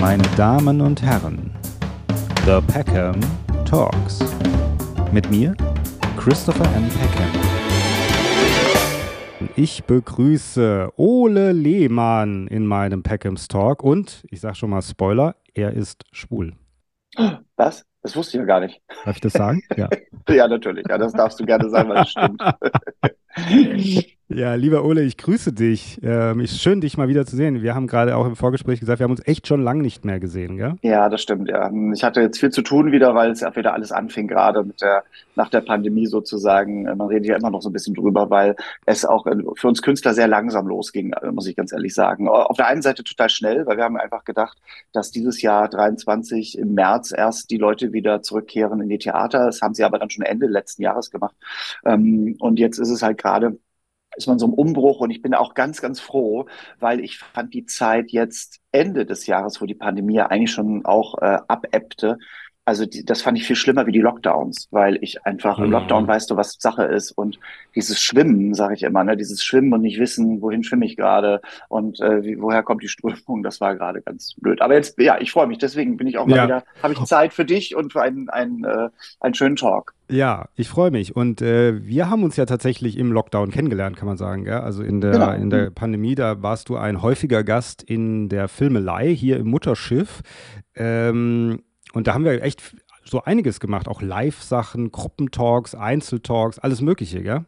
meine Damen und Herren, The Peckham Talks. Mit mir, Christopher M. Peckham. Ich begrüße Ole Lehmann in meinem Peckhams Talk und ich sage schon mal Spoiler, er ist schwul. Was? Das wusste ich ja gar nicht. Darf ich das sagen? Ja. ja, natürlich. Ja, das darfst du gerne sagen, weil das stimmt. Ja, lieber Ole, ich grüße dich. Ähm, ist schön, dich mal wieder zu sehen. Wir haben gerade auch im Vorgespräch gesagt, wir haben uns echt schon lange nicht mehr gesehen, gell? Ja, das stimmt, ja. Ich hatte jetzt viel zu tun wieder, weil es ja wieder alles anfing, gerade mit der, nach der Pandemie sozusagen. Man redet ja immer noch so ein bisschen drüber, weil es auch für uns Künstler sehr langsam losging, muss ich ganz ehrlich sagen. Auf der einen Seite total schnell, weil wir haben einfach gedacht, dass dieses Jahr 23 im März erst die Leute wieder zurückkehren in die Theater. Das haben sie aber dann schon Ende letzten Jahres gemacht. Ähm, und jetzt ist es halt gerade ist man so im Umbruch und ich bin auch ganz, ganz froh, weil ich fand die Zeit jetzt Ende des Jahres, wo die Pandemie eigentlich schon auch äh, abebbte, also die, das fand ich viel schlimmer wie die Lockdowns, weil ich einfach mhm. im Lockdown weißt du, was Sache ist und dieses Schwimmen, sage ich immer, ne, dieses Schwimmen und nicht wissen, wohin schwimme ich gerade und äh, wie, woher kommt die Strömung, das war gerade ganz blöd. Aber jetzt, ja, ich freue mich, deswegen bin ich auch mal ja. wieder, habe ich Zeit für dich und für einen, einen, äh, einen schönen Talk. Ja, ich freue mich. Und äh, wir haben uns ja tatsächlich im Lockdown kennengelernt, kann man sagen. Gell? Also in der, genau. in der Pandemie, da warst du ein häufiger Gast in der Filmelei hier im Mutterschiff. Ähm, und da haben wir echt so einiges gemacht, auch Live-Sachen, Gruppentalks, Einzeltalks, alles Mögliche, gell?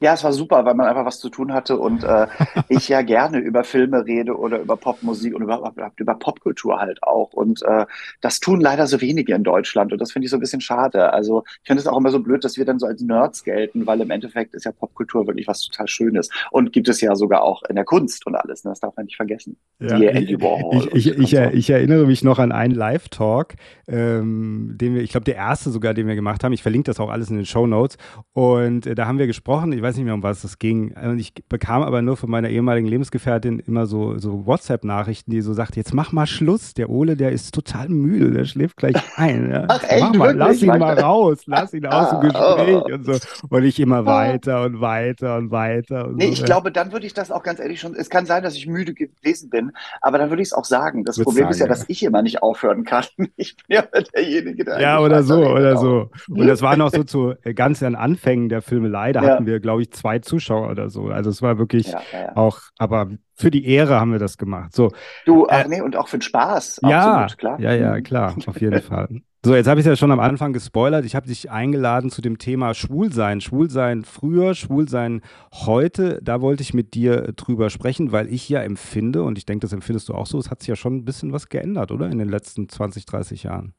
Ja, es war super, weil man einfach was zu tun hatte und äh, ich ja gerne über Filme rede oder über Popmusik und überhaupt über Popkultur halt auch. Und äh, das tun leider so wenige in Deutschland und das finde ich so ein bisschen schade. Also ich finde es auch immer so blöd, dass wir dann so als Nerds gelten, weil im Endeffekt ist ja Popkultur wirklich was total Schönes und gibt es ja sogar auch in der Kunst und alles. Ne? Das darf man nicht vergessen. Ja, ich, ich, ich, ich, ich, erinnere mich noch an einen Live-Talk, ähm, den wir, ich glaube, der erste sogar, den wir gemacht haben. Ich verlinke das auch alles in den Show Notes und äh, da haben wir gesprochen. Ich weiß nicht mehr, um was es ging. Und ich bekam aber nur von meiner ehemaligen Lebensgefährtin immer so, so WhatsApp-Nachrichten, die so sagt, jetzt mach mal Schluss. Der Ole, der ist total müde, der schläft gleich ein. Ja. Ach, echt, mach mal, lass ihn mal raus, lass ihn aus dem ah, Gespräch oh. und so. Und ich immer weiter und weiter und weiter. Und nee, so. ich glaube, dann würde ich das auch ganz ehrlich schon, es kann sein, dass ich müde gewesen bin, aber dann würde ich es auch sagen. Das Problem sagen, ist ja, dass ich immer nicht aufhören kann. Ich bin ja derjenige, der Ja, oder so, oder so. Und das war noch so zu äh, ganz an Anfängen der Filmelei, da ja. hatten wir, glaube ich, zwei Zuschauer oder so. Also es war wirklich ja, ja, auch, aber für die Ehre haben wir das gemacht. So. Du, ach äh, nee, und auch für den Spaß. Ja, absolut, klar. Ja, ja, mhm. klar, auf jeden Fall. So, jetzt habe ich es ja schon am Anfang gespoilert. Ich habe dich eingeladen zu dem Thema Schwulsein. Schwulsein früher, Schwulsein heute. Da wollte ich mit dir drüber sprechen, weil ich ja empfinde, und ich denke, das empfindest du auch so, es hat sich ja schon ein bisschen was geändert, oder? In den letzten 20, 30 Jahren.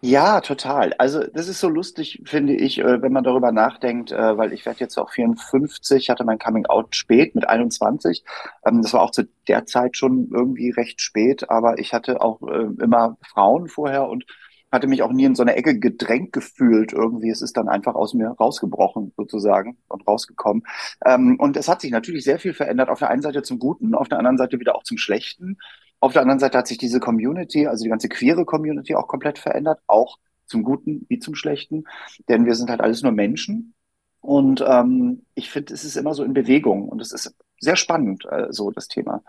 Ja, total. Also das ist so lustig, finde ich, äh, wenn man darüber nachdenkt, äh, weil ich werde jetzt auch 54, hatte mein Coming Out spät mit 21. Ähm, das war auch zu der Zeit schon irgendwie recht spät, aber ich hatte auch äh, immer Frauen vorher und hatte mich auch nie in so eine Ecke gedrängt gefühlt. Irgendwie, es ist dann einfach aus mir rausgebrochen sozusagen und rausgekommen. Ähm, und es hat sich natürlich sehr viel verändert. Auf der einen Seite zum Guten, auf der anderen Seite wieder auch zum Schlechten. Auf der anderen Seite hat sich diese Community, also die ganze queere Community auch komplett verändert, auch zum Guten wie zum Schlechten, denn wir sind halt alles nur Menschen. Und ähm, ich finde, es ist immer so in Bewegung und es ist sehr spannend, äh, so das Thema.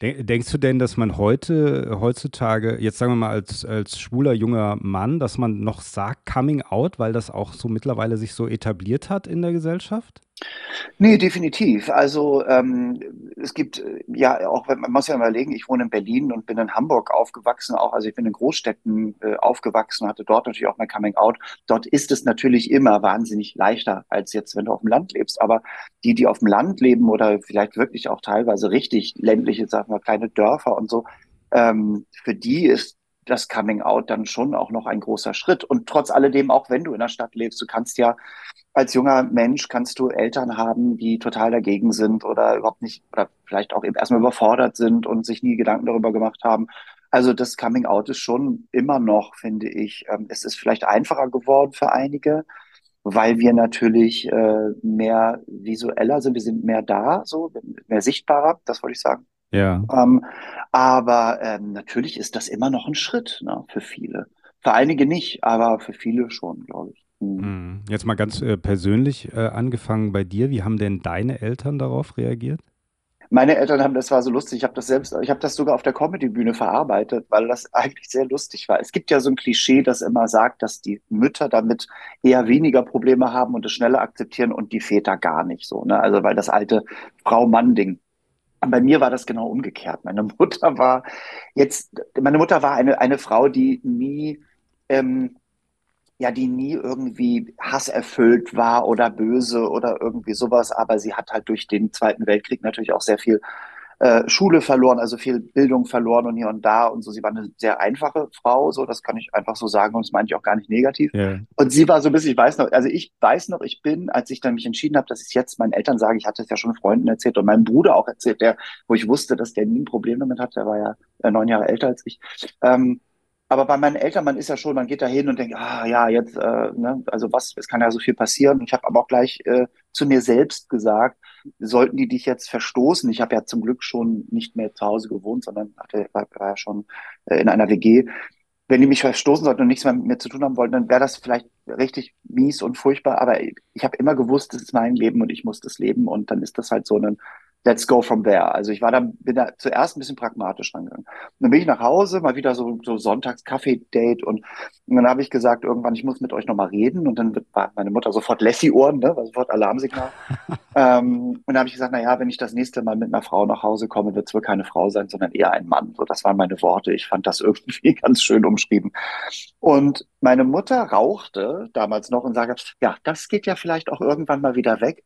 Denkst du denn, dass man heute, heutzutage, jetzt sagen wir mal als, als schwuler junger Mann, dass man noch sagt Coming Out, weil das auch so mittlerweile sich so etabliert hat in der Gesellschaft? Nee, definitiv. Also ähm, es gibt äh, ja auch, man muss ja überlegen, ich wohne in Berlin und bin in Hamburg aufgewachsen, auch also ich bin in Großstädten äh, aufgewachsen, hatte dort natürlich auch mein Coming Out. Dort ist es natürlich immer wahnsinnig leichter als jetzt, wenn du auf dem Land lebst. Aber die, die auf dem Land leben oder vielleicht wirklich auch teilweise richtig ländliche, sagen wir, kleine Dörfer und so, ähm, für die ist das Coming Out dann schon auch noch ein großer Schritt. Und trotz alledem, auch wenn du in der Stadt lebst, du kannst ja als junger Mensch kannst du Eltern haben, die total dagegen sind oder überhaupt nicht, oder vielleicht auch eben erstmal überfordert sind und sich nie Gedanken darüber gemacht haben. Also das Coming Out ist schon immer noch, finde ich, ähm, es ist vielleicht einfacher geworden für einige, weil wir natürlich äh, mehr visueller sind, wir sind mehr da, so mehr sichtbarer, das wollte ich sagen. Ja. Ähm, aber ähm, natürlich ist das immer noch ein Schritt ne, für viele. Für einige nicht, aber für viele schon, glaube ich. Mhm. Jetzt mal ganz äh, persönlich äh, angefangen bei dir. Wie haben denn deine Eltern darauf reagiert? Meine Eltern haben, das war so lustig, ich habe das selbst, ich habe das sogar auf der Comedy-Bühne verarbeitet, weil das eigentlich sehr lustig war. Es gibt ja so ein Klischee, das immer sagt, dass die Mütter damit eher weniger Probleme haben und es schneller akzeptieren und die Väter gar nicht so. Ne? Also weil das alte Frau-Mann-Ding. Bei mir war das genau umgekehrt. Meine Mutter war jetzt, meine Mutter war eine, eine Frau, die nie ähm, ja, die nie irgendwie hasserfüllt war oder böse oder irgendwie sowas, aber sie hat halt durch den Zweiten Weltkrieg natürlich auch sehr viel äh, Schule verloren, also viel Bildung verloren und hier und da und so. Sie war eine sehr einfache Frau, so das kann ich einfach so sagen und das meine ich auch gar nicht negativ. Yeah. Und sie war so ein bisschen, ich weiß noch, also ich weiß noch, ich bin, als ich dann mich entschieden habe, dass ich jetzt meinen Eltern sage, ich hatte es ja schon Freunden erzählt und meinem Bruder auch erzählt, der, wo ich wusste, dass der nie ein Problem damit hat, der war ja äh, neun Jahre älter als ich. Ähm, aber bei meinen Eltern, man ist ja schon, man geht da hin und denkt, ah ja, jetzt, äh, ne, also was, es kann ja so viel passieren. Ich habe aber auch gleich äh, zu mir selbst gesagt, sollten die dich jetzt verstoßen, ich habe ja zum Glück schon nicht mehr zu Hause gewohnt, sondern hatte, war, war ja schon äh, in einer WG. Wenn die mich verstoßen sollten und nichts mehr mit mir zu tun haben wollten, dann wäre das vielleicht richtig mies und furchtbar. Aber ich, habe immer gewusst, das ist mein Leben und ich muss das leben. Und dann ist das halt so ein let's go from there. Also ich war da, bin da zuerst ein bisschen pragmatisch rangegangen. Und dann bin ich nach Hause, mal wieder so, so Sonntags-Kaffee-Date und, und dann habe ich gesagt, irgendwann, ich muss mit euch nochmal reden und dann war meine Mutter sofort Lassie-Ohren, ne, war sofort Alarmsignal. ähm, und dann habe ich gesagt, na ja, wenn ich das nächste Mal mit einer Frau nach Hause komme, wird es wohl keine Frau sein, sondern eher ein Mann. So, das waren meine Worte. Ich fand das irgendwie ganz schön umschrieben. Und meine Mutter rauchte damals noch und sagte, ja, das geht ja vielleicht auch irgendwann mal wieder weg.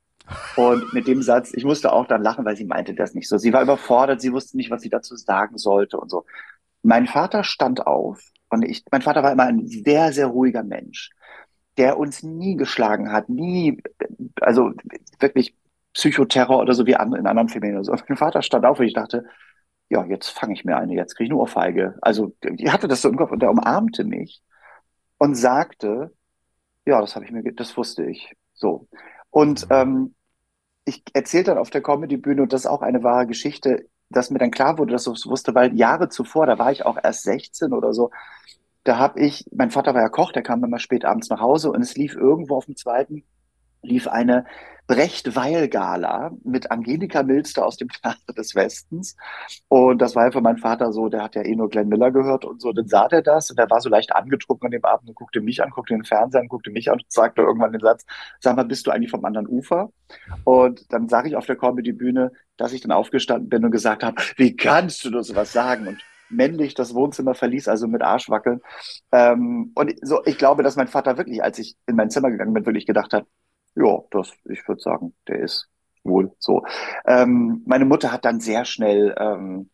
Und mit dem Satz, ich musste auch dann lachen, weil sie meinte das nicht so. Sie war überfordert, sie wusste nicht, was sie dazu sagen sollte und so. Mein Vater stand auf und ich, mein Vater war immer ein sehr, sehr ruhiger Mensch, der uns nie geschlagen hat, nie, also wirklich Psychoterror oder so wie in anderen Familien oder so. Mein Vater stand auf und ich dachte, ja, jetzt fange ich mir eine, jetzt kriege ich eine Ohrfeige. Also, die hatte das so im Kopf und der umarmte mich und sagte, ja, das habe ich mir, das wusste ich. So. Und ähm, ich erzählte dann auf der Comedy-Bühne, und das ist auch eine wahre Geschichte, dass mir dann klar wurde, dass ich es wusste, weil Jahre zuvor, da war ich auch erst 16 oder so, da habe ich, mein Vater war ja Koch, der kam immer spät abends nach Hause und es lief irgendwo auf dem zweiten lief eine Brecht-Weil-Gala mit Angelika Milster aus dem Theater des Westens. Und das war ja für meinen Vater so, der hat ja eh nur Glenn Miller gehört und so. Dann sah der das und der war so leicht angetrunken an dem Abend und guckte mich an, guckte den Fernseher an, guckte mich an und sagte irgendwann den Satz, sag mal, bist du eigentlich vom anderen Ufer? Und dann sage ich auf der Comedy-Bühne, dass ich dann aufgestanden bin und gesagt habe, wie kannst du nur sowas sagen? Und männlich das Wohnzimmer verließ, also mit Arschwackeln. Ähm, und so, ich glaube, dass mein Vater wirklich, als ich in mein Zimmer gegangen bin, wirklich gedacht hat, ja, das, ich würde sagen, der ist wohl so. Ähm, meine Mutter hat dann sehr schnell, ähm,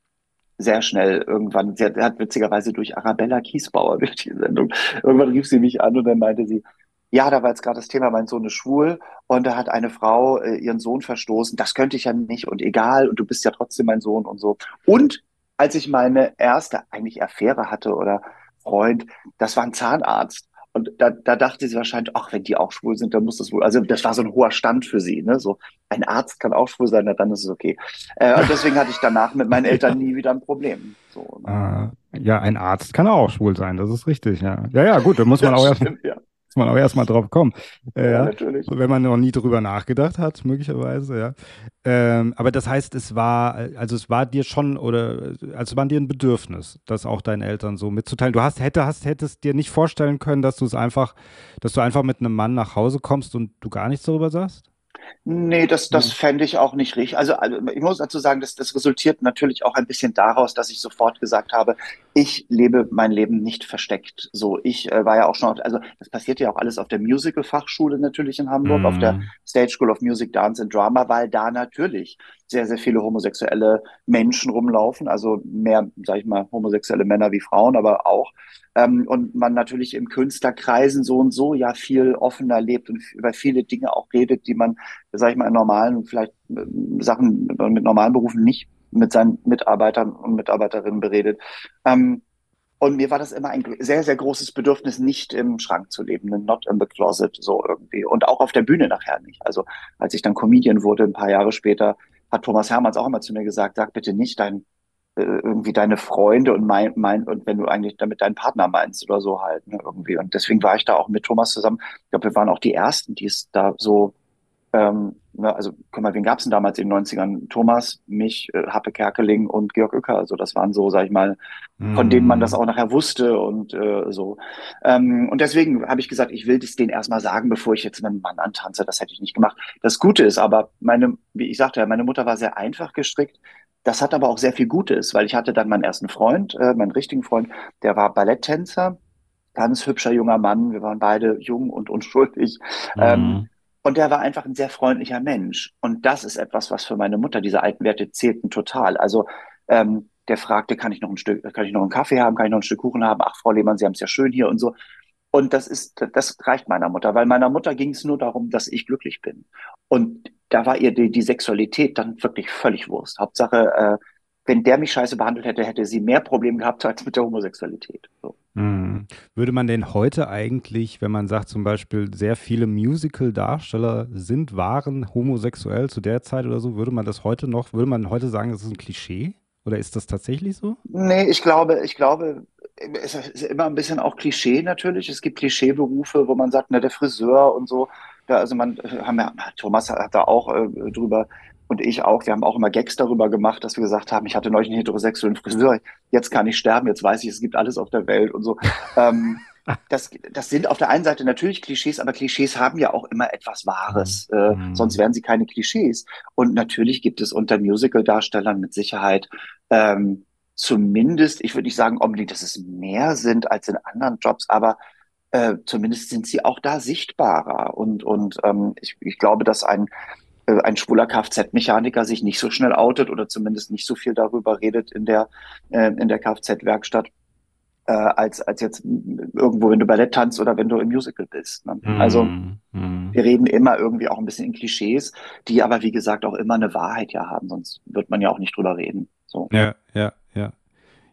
sehr schnell irgendwann, sie hat, hat witzigerweise durch Arabella Kiesbauer durch die Sendung, irgendwann rief sie mich an und dann meinte sie, ja, da war jetzt gerade das Thema, mein Sohn ist schwul und da hat eine Frau äh, ihren Sohn verstoßen, das könnte ich ja nicht und egal und du bist ja trotzdem mein Sohn und so. Und als ich meine erste eigentlich Affäre hatte oder Freund, das war ein Zahnarzt. Und da, da dachte sie wahrscheinlich, ach, wenn die auch schwul sind, dann muss das wohl. Also das war so ein hoher Stand für sie. Ne? So ein Arzt kann auch schwul sein, na, dann ist es okay. Äh, und deswegen hatte ich danach mit meinen Eltern nie wieder ein Problem. So, ne? äh, ja, ein Arzt kann auch schwul sein, das ist richtig. Ja, ja, ja gut, da muss man auch erst. Ja man auch erstmal drauf kommen. Äh, ja, natürlich. Wenn man noch nie drüber nachgedacht hat, möglicherweise, ja. Ähm, aber das heißt, es war, also es war dir schon, oder also es war dir ein Bedürfnis, das auch deinen Eltern so mitzuteilen. Du hast, hätte, hast, hättest dir nicht vorstellen können, dass du es einfach, dass du einfach mit einem Mann nach Hause kommst und du gar nichts darüber sagst? Nee, das, das fände ich auch nicht richtig. Also, also ich muss dazu sagen, das, das resultiert natürlich auch ein bisschen daraus, dass ich sofort gesagt habe, ich lebe mein Leben nicht versteckt. So, ich äh, war ja auch schon, also das passiert ja auch alles auf der Musical-Fachschule natürlich in Hamburg, mm. auf der mhm. Stage School of Music, Dance and Drama, weil da natürlich sehr, sehr viele homosexuelle Menschen rumlaufen, also mehr, sag ich mal, homosexuelle Männer wie Frauen, aber auch. Ähm, und man natürlich im Künstlerkreisen so und so ja viel offener lebt und über viele Dinge auch redet, die man, sag ich mal, in normalen, vielleicht äh, Sachen mit normalen Berufen nicht mit seinen Mitarbeitern und Mitarbeiterinnen beredet. Ähm, und mir war das immer ein sehr, sehr großes Bedürfnis, nicht im Schrank zu leben, not in the closet, so irgendwie. Und auch auf der Bühne nachher nicht. Also als ich dann Comedian wurde, ein paar Jahre später, hat Thomas Hermanns auch immer zu mir gesagt, sag bitte nicht dein, äh, irgendwie deine Freunde und mein, mein, und wenn du eigentlich damit deinen Partner meinst oder so halt, ne, irgendwie. Und deswegen war ich da auch mit Thomas zusammen. Ich glaube, wir waren auch die Ersten, die es da so Ähm, ne, also, guck mal, wen gab es denn damals in den 90ern? Thomas, mich, äh, Happe Kerkeling und Georg Uecker. Also das waren so, sag ich mal, von denen man das Mhm. auch nachher wusste und äh, so. Ähm, und deswegen habe ich gesagt, ich will das denen erstmal sagen, bevor ich jetzt einen Mann antanze. Das hätte ich nicht gemacht. Das Gute ist aber, meine, wie ich sagte, meine Mutter war sehr einfach gestrickt. Das hat aber auch sehr viel Gutes, weil ich hatte dann meinen ersten Freund, äh, meinen richtigen Freund, der war Balletttänzer, ganz hübscher junger Mann. Wir waren beide jung und unschuldig. Ähm, Mhm. Und der war einfach ein sehr freundlicher Mensch. Und das ist etwas, was für meine Mutter, diese alten Werte zählten total. Also ähm, der fragte, kann ich noch ein Stück, kann ich noch einen Kaffee haben, kann ich noch ein Stück Kuchen haben? Ach, Frau Lehmann, Sie haben es ja schön hier und so. Und das ist, das reicht meiner Mutter, weil meiner Mutter ging es nur darum, dass ich glücklich bin. Und da war ihr die, die Sexualität dann wirklich völlig Wurst. Hauptsache, äh, wenn der mich scheiße behandelt hätte, hätte sie mehr Probleme gehabt als mit der Homosexualität. So. Mhm. Würde man denn heute eigentlich, wenn man sagt zum Beispiel, sehr viele Musical-Darsteller sind, waren homosexuell zu der Zeit oder so, würde man das heute noch, würde man heute sagen, das ist ein Klischee? Oder ist das tatsächlich so? Nee, ich glaube, ich glaube, es ist immer ein bisschen auch Klischee natürlich. Es gibt Klischeeberufe, wo man sagt, na, der Friseur und so. Da, also man, äh, haben ja, Thomas hat da auch äh, drüber und ich auch. Wir haben auch immer Gags darüber gemacht, dass wir gesagt haben, ich hatte neulich einen heterosexuellen Friseur. Jetzt kann ich sterben. Jetzt weiß ich, es gibt alles auf der Welt und so. Ähm, das, das sind auf der einen Seite natürlich Klischees, aber Klischees haben ja auch immer etwas Mhm. Wahres. Äh, sonst Mhm. wären sie keine Klischees. Und natürlich gibt es unter Musical-Darstellern mit Sicherheit ähm, zumindest, ich würde nicht sagen unbedingt, dass es mehr sind als in anderen Jobs, aber äh, zumindest sind sie auch da sichtbarer. Und, und ähm, ich, ich glaube, dass ein, äh, ein schwuler Kfz-Mechaniker sich nicht so schnell outet oder zumindest nicht so viel darüber redet in der, äh, in der Kfz-Werkstatt, äh, als, als jetzt irgendwo, wenn du Ballett tanzt oder wenn du im Musical bist. Ne? Also Mhm. Mhm. wir reden immer irgendwie auch ein bisschen in Klischees, die aber, wie gesagt, auch immer eine Wahrheit ja haben, sonst wird man ja auch nicht drüber reden. So. Ja, ja, ja.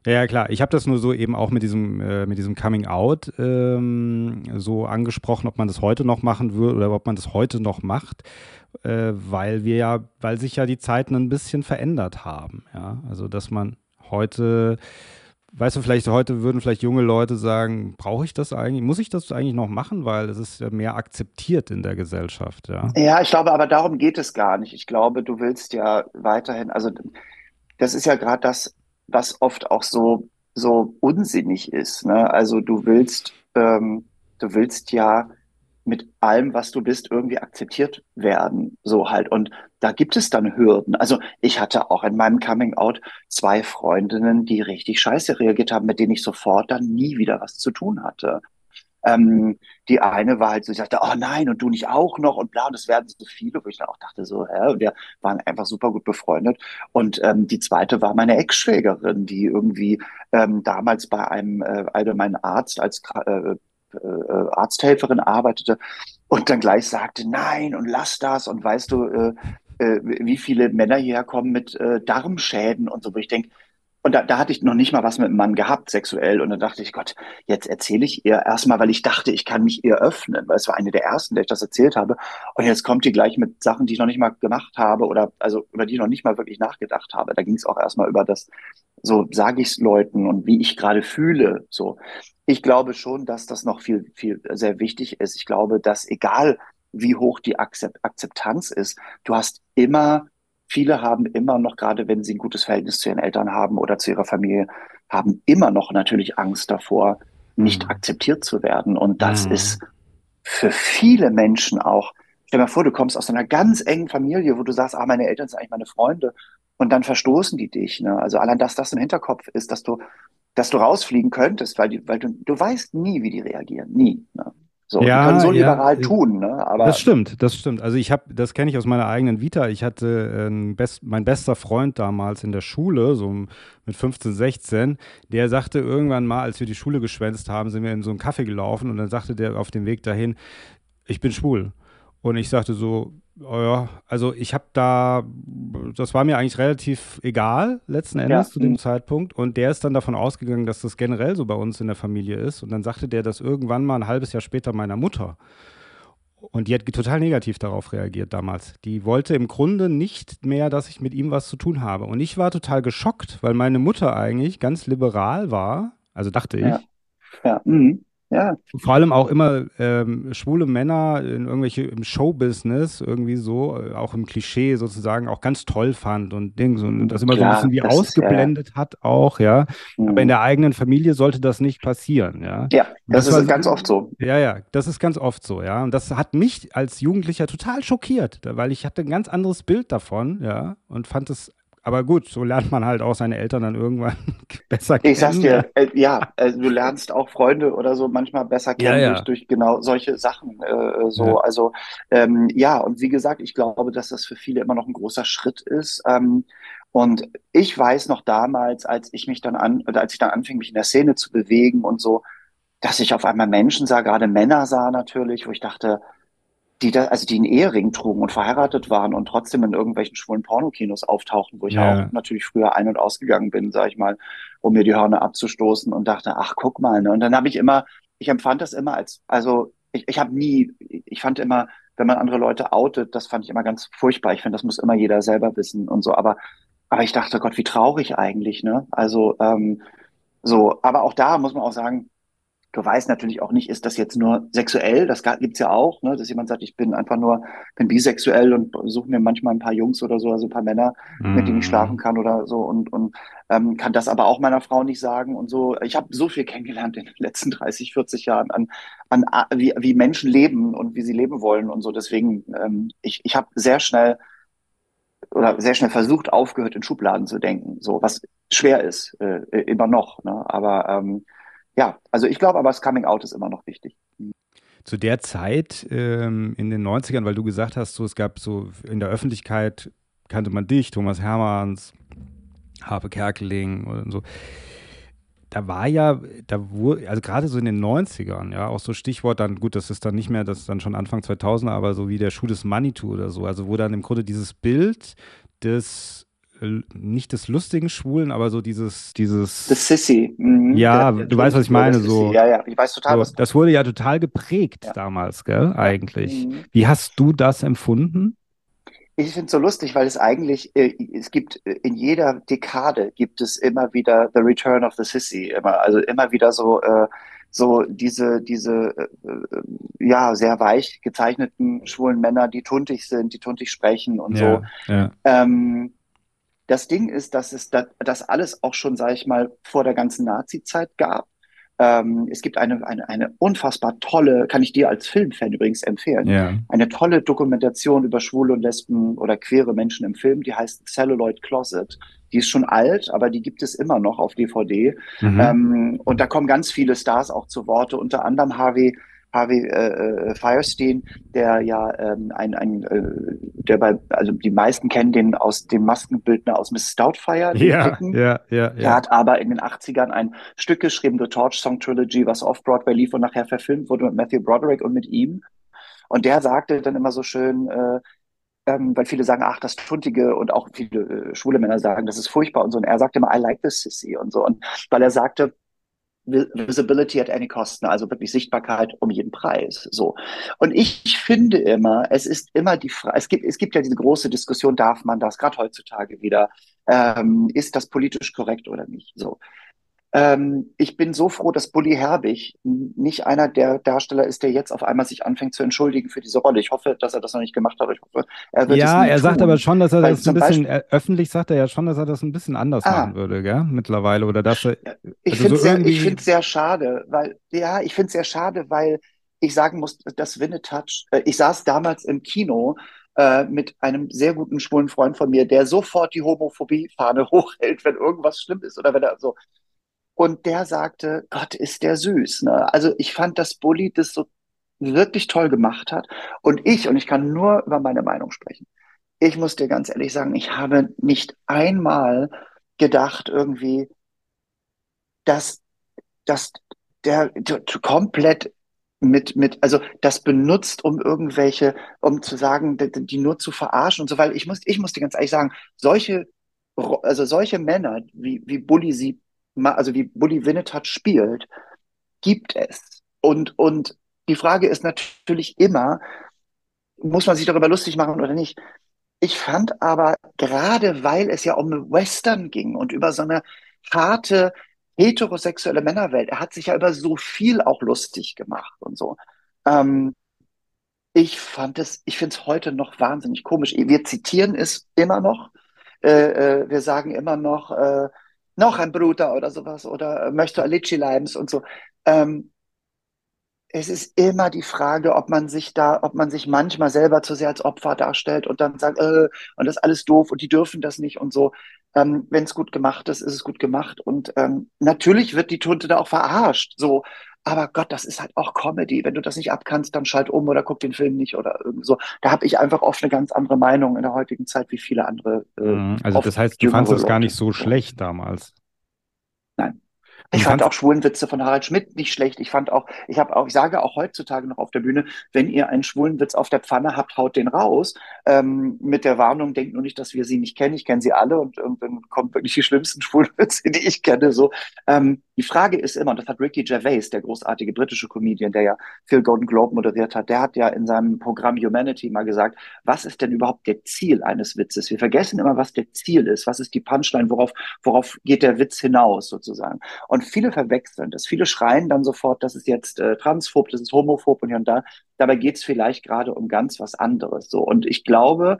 Ja, klar. Ich habe das nur so eben auch mit diesem, äh, mit diesem Coming Out ähm, so angesprochen, ob man das heute noch machen würde oder ob man das heute noch macht, äh, weil wir ja, weil sich ja die Zeiten ein bisschen verändert haben. Ja, also dass man heute, weißt du, vielleicht heute würden vielleicht junge Leute sagen, brauche ich das eigentlich, muss ich das eigentlich noch machen, weil es ist ja mehr akzeptiert in der Gesellschaft. Ja. Ja, ich glaube, aber darum geht es gar nicht. Ich glaube, du willst ja weiterhin, also das ist ja gerade das, was oft auch so, so unsinnig ist. Ne? Also du willst, ähm, du willst ja mit allem, was du bist, irgendwie akzeptiert werden. So halt. Und da gibt es dann Hürden. Also ich hatte auch in meinem Coming Out zwei Freundinnen, die richtig scheiße reagiert haben, mit denen ich sofort dann nie wieder was zu tun hatte. Ähm, die eine war halt so, ich dachte, oh nein, und du nicht auch noch und bla, und es werden so viele, wo ich dann auch dachte, so, hä, und wir waren einfach super gut befreundet. Und ähm, die zweite war meine Ex-Schwägerin, die irgendwie ähm, damals bei einem äh, allgemeinen Arzt als äh, äh, Arzthelferin arbeitete und dann gleich sagte, nein, und lass das, und weißt du, äh, äh, wie viele Männer hierher kommen mit äh, Darmschäden und so, wo ich denke, und da, da hatte ich noch nicht mal was mit einem Mann gehabt, sexuell. Und dann dachte ich, Gott, jetzt erzähle ich ihr erstmal, weil ich dachte, ich kann mich ihr öffnen, weil es war eine der ersten, der ich das erzählt habe. Und jetzt kommt die gleich mit Sachen, die ich noch nicht mal gemacht habe oder also über die ich noch nicht mal wirklich nachgedacht habe. Da ging es auch erstmal über das, so sage ich es Leuten und wie ich gerade fühle. So, ich glaube schon, dass das noch viel, viel sehr wichtig ist. Ich glaube, dass egal wie hoch die Akzeptanz ist, du hast immer viele haben immer noch, gerade wenn sie ein gutes Verhältnis zu ihren Eltern haben oder zu ihrer Familie, haben immer noch natürlich Angst davor, nicht Mhm. akzeptiert zu werden. Und das Mhm. ist für viele Menschen auch, stell dir mal vor, du kommst aus einer ganz engen Familie, wo du sagst, ah, meine Eltern sind eigentlich meine Freunde. Und dann verstoßen die dich. Ne? Also allein, dass das im Hinterkopf ist, dass du, dass du rausfliegen könntest, weil, die, weil du, du weißt nie, wie die reagieren. Nie. Ne? So, die Ja, können so ja, liberal äh, tun, ne? aber Das stimmt, das stimmt. Also ich habe, das kenne ich aus meiner eigenen Vita. Ich hatte äh, best, mein bester Freund damals in der Schule, so mit 15, 16, der sagte irgendwann mal, als wir die Schule geschwänzt haben, sind wir in so einen Kaffee gelaufen und dann sagte der auf dem Weg dahin, ich bin schwul. Und ich sagte so, oh ja, also ich habe da, das war mir eigentlich relativ egal letzten Endes ja, zu dem hm, Zeitpunkt. Und der ist dann davon ausgegangen, dass das generell so bei uns in der Familie ist. Und dann sagte der das irgendwann mal ein halbes Jahr später meiner Mutter. Und die hat total negativ darauf reagiert damals. Die wollte im Grunde nicht mehr, dass ich mit ihm was zu tun habe. Und ich war total geschockt, weil meine Mutter eigentlich ganz liberal war, also dachte ja, ich. ja, hm, ja. Vor allem auch immer ähm, schwule Männer in irgendwelche im Showbusiness irgendwie so, äh, auch im Klischee sozusagen, auch ganz toll fand und Dings und das immer Klar, so ein bisschen wie ausgeblendet ist, ja. hat auch, ja. Mhm. Aber in der eigenen Familie sollte das nicht passieren, ja. Ja, das, das ist ganz oft so. Ja, ja, das ist ganz oft so, ja. Und das hat mich als Jugendlicher total schockiert, weil ich hatte ein ganz anderes Bild davon, ja, und fand es aber gut, so lernt man halt auch seine Eltern dann irgendwann besser kennen. Ich sag's dir, äh, ja, äh, du lernst auch Freunde oder so manchmal besser kennen ja, ja. Durch, durch, genau solche Sachen. Äh, so, ja. also ähm, ja, und wie gesagt, ich glaube, dass das für viele immer noch ein großer Schritt ist. Ähm, und ich weiß noch damals, als ich mich dann an, oder als ich dann anfing, mich in der Szene zu bewegen und so, dass ich auf einmal Menschen sah, gerade Männer sah natürlich, wo ich dachte, die da, also die einen Ehering trugen und verheiratet waren und trotzdem in irgendwelchen schwulen Pornokinos auftauchten, wo ich ja. auch natürlich früher ein- und ausgegangen bin, sag ich mal, um mir die Hörner abzustoßen und dachte, ach, guck mal, ne? Und dann habe ich immer, ich empfand das immer als, also ich, ich habe nie, ich fand immer, wenn man andere Leute outet, das fand ich immer ganz furchtbar. Ich finde, das muss immer jeder selber wissen und so. Aber, aber ich dachte, Gott, wie traurig eigentlich, ne? Also ähm, so, aber auch da muss man auch sagen, du weißt natürlich auch nicht, ist das jetzt nur sexuell? Das gibt's ja auch, ne? dass jemand sagt, ich bin einfach nur, bin bisexuell und suche mir manchmal ein paar Jungs oder so, also ein paar Männer, mm. mit denen ich schlafen kann oder so und, und ähm, kann das aber auch meiner Frau nicht sagen und so. Ich habe so viel kennengelernt in den letzten 30, 40 Jahren an, an wie, wie Menschen leben und wie sie leben wollen und so. Deswegen, ähm, ich, ich habe sehr schnell oder sehr schnell versucht, aufgehört, in Schubladen zu denken, so was schwer ist, äh, immer noch. Ne? Aber ähm, ja, also ich glaube aber, das Coming Out ist immer noch wichtig. Zu der Zeit ähm, in den 90ern, weil du gesagt hast, so, es gab so in der Öffentlichkeit kannte man dich, Thomas Hermanns, Harpe Kerkeling und so. Da war ja, da wurde, also gerade so in den 90ern, ja, auch so Stichwort dann, gut, das ist dann nicht mehr, das ist dann schon Anfang 2000er, aber so wie der Schuh des Manitou oder so, also wo dann im Grunde dieses Bild des nicht des lustigen Schwulen, aber so dieses, dieses. Das Sissy. Mhm. Ja, der, der du weißt, was ich meine. So, ja, ja, ich weiß total, so, was. Das wurde ja total geprägt ja. damals, gell, eigentlich. Mhm. Wie hast du das empfunden? Ich finde es so lustig, weil es eigentlich, äh, es gibt äh, in jeder Dekade gibt es immer wieder The Return of the Sissy, immer, also immer wieder so, äh, so diese, diese, äh, äh, ja, sehr weich gezeichneten schwulen Männer, die tuntig sind, die tuntig sprechen und ja, so. Ja. Ähm, das Ding ist, dass es das, das alles auch schon, sage ich mal, vor der ganzen Nazi-Zeit gab. Ähm, es gibt eine, eine, eine unfassbar tolle, kann ich dir als Filmfan übrigens empfehlen, yeah. eine tolle Dokumentation über schwule und Lesben oder queere Menschen im Film, die heißt Celluloid Closet. Die ist schon alt, aber die gibt es immer noch auf DVD. Mhm. Ähm, und da kommen ganz viele Stars auch zu Worte, unter anderem Harvey Harvey äh, äh, Firestein, der ja ähm, ein, ein äh, der bei, also die meisten kennen den aus dem Maskenbildner aus Miss Stoutfire. Ja, ja, ja, ja. Er hat aber in den 80ern ein Stück geschrieben, The Torch Song Trilogy, was off-Broadway lief und nachher verfilmt wurde mit Matthew Broderick und mit ihm. Und der sagte dann immer so schön, äh, ähm, weil viele sagen, ach, das Tuntige und auch viele äh, schwule Männer sagen, das ist furchtbar und so. Und er sagte immer, I like this sissy und so. Und weil er sagte, Visibility at any cost, ne? also wirklich Sichtbarkeit um jeden Preis. So. Und ich finde immer, es ist immer die Frage, es gibt, es gibt ja diese große Diskussion, darf man das, gerade heutzutage wieder, ähm, ist das politisch korrekt oder nicht? So. Ähm, ich bin so froh, dass Bully Herbig nicht einer der Darsteller ist, der jetzt auf einmal sich anfängt zu entschuldigen für diese Rolle. Ich hoffe, dass er das noch nicht gemacht hat. Ich hoffe, er wird ja, er tun. sagt aber schon, dass er Weil das ein bisschen, Beispiel, öffentlich sagt er ja schon, dass er das ein bisschen anders ah, machen würde, gell, mittlerweile. Oder dass er, ich also finde es so sehr, sehr schade, weil, ja, ich finde es sehr schade, weil ich sagen muss, dass Winnetouch, äh, ich saß damals im Kino äh, mit einem sehr guten schwulen Freund von mir, der sofort die Homophobie-Fahne hochhält, wenn irgendwas schlimm ist oder wenn er so und der sagte, Gott, ist der süß. Ne? Also ich fand, dass Bully das so wirklich toll gemacht hat. Und ich, und ich kann nur über meine Meinung sprechen, ich muss dir ganz ehrlich sagen, ich habe nicht einmal gedacht irgendwie, dass, dass der komplett mit, mit, also das benutzt, um irgendwelche, um zu sagen, die, die nur zu verarschen und so, weil ich muss, ich muss dir ganz ehrlich sagen, solche, also solche Männer, wie, wie Bully sie also wie Bully Winnetouch spielt, gibt es. Und, und die Frage ist natürlich immer, muss man sich darüber lustig machen oder nicht? Ich fand aber, gerade weil es ja um Western ging und über so eine harte, heterosexuelle Männerwelt. Er hat sich ja über so viel auch lustig gemacht und so. Ähm, ich fand es, ich finde es heute noch wahnsinnig komisch. Wir zitieren es immer noch. Äh, äh, wir sagen immer noch, äh, noch ein Bruder oder sowas oder äh, möchte Alici Leims und so. Ähm, es ist immer die Frage, ob man sich da, ob man sich manchmal selber zu sehr als Opfer darstellt und dann sagt, äh, und das ist alles doof und die dürfen das nicht und so. Ähm, Wenn es gut gemacht ist, ist es gut gemacht. Und ähm, natürlich wird die Tunte da auch verarscht. So, aber Gott, das ist halt auch Comedy. Wenn du das nicht abkannst, dann schalt um oder guck den Film nicht oder irgendwie so. Da habe ich einfach oft eine ganz andere Meinung in der heutigen Zeit wie viele andere. Äh, mhm. also das heißt, du fandest es gar nicht so schlecht damals. Nein. Ich fand auch Schwulenwitze von Harald Schmidt nicht schlecht. Ich fand auch, ich habe auch, ich sage auch heutzutage noch auf der Bühne, wenn ihr einen Schwulenwitz auf der Pfanne habt, haut den raus. Ähm, mit der Warnung, denkt nur nicht, dass wir sie nicht kennen. Ich kenne sie alle und, und dann kommen wirklich die schlimmsten Schwulenwitze, die ich kenne. So, ähm, die Frage ist immer, und das hat Ricky Gervais, der großartige britische Comedian, der ja Phil Golden Globe moderiert hat, der hat ja in seinem Programm Humanity mal gesagt, was ist denn überhaupt der Ziel eines Witzes? Wir vergessen immer, was der Ziel ist. Was ist die Punchline? Worauf, worauf geht der Witz hinaus sozusagen? Und viele verwechseln das. Viele schreien dann sofort, das ist jetzt äh, transphob, das ist homophob und hier und da. Dabei geht es vielleicht gerade um ganz was anderes. So. Und ich glaube,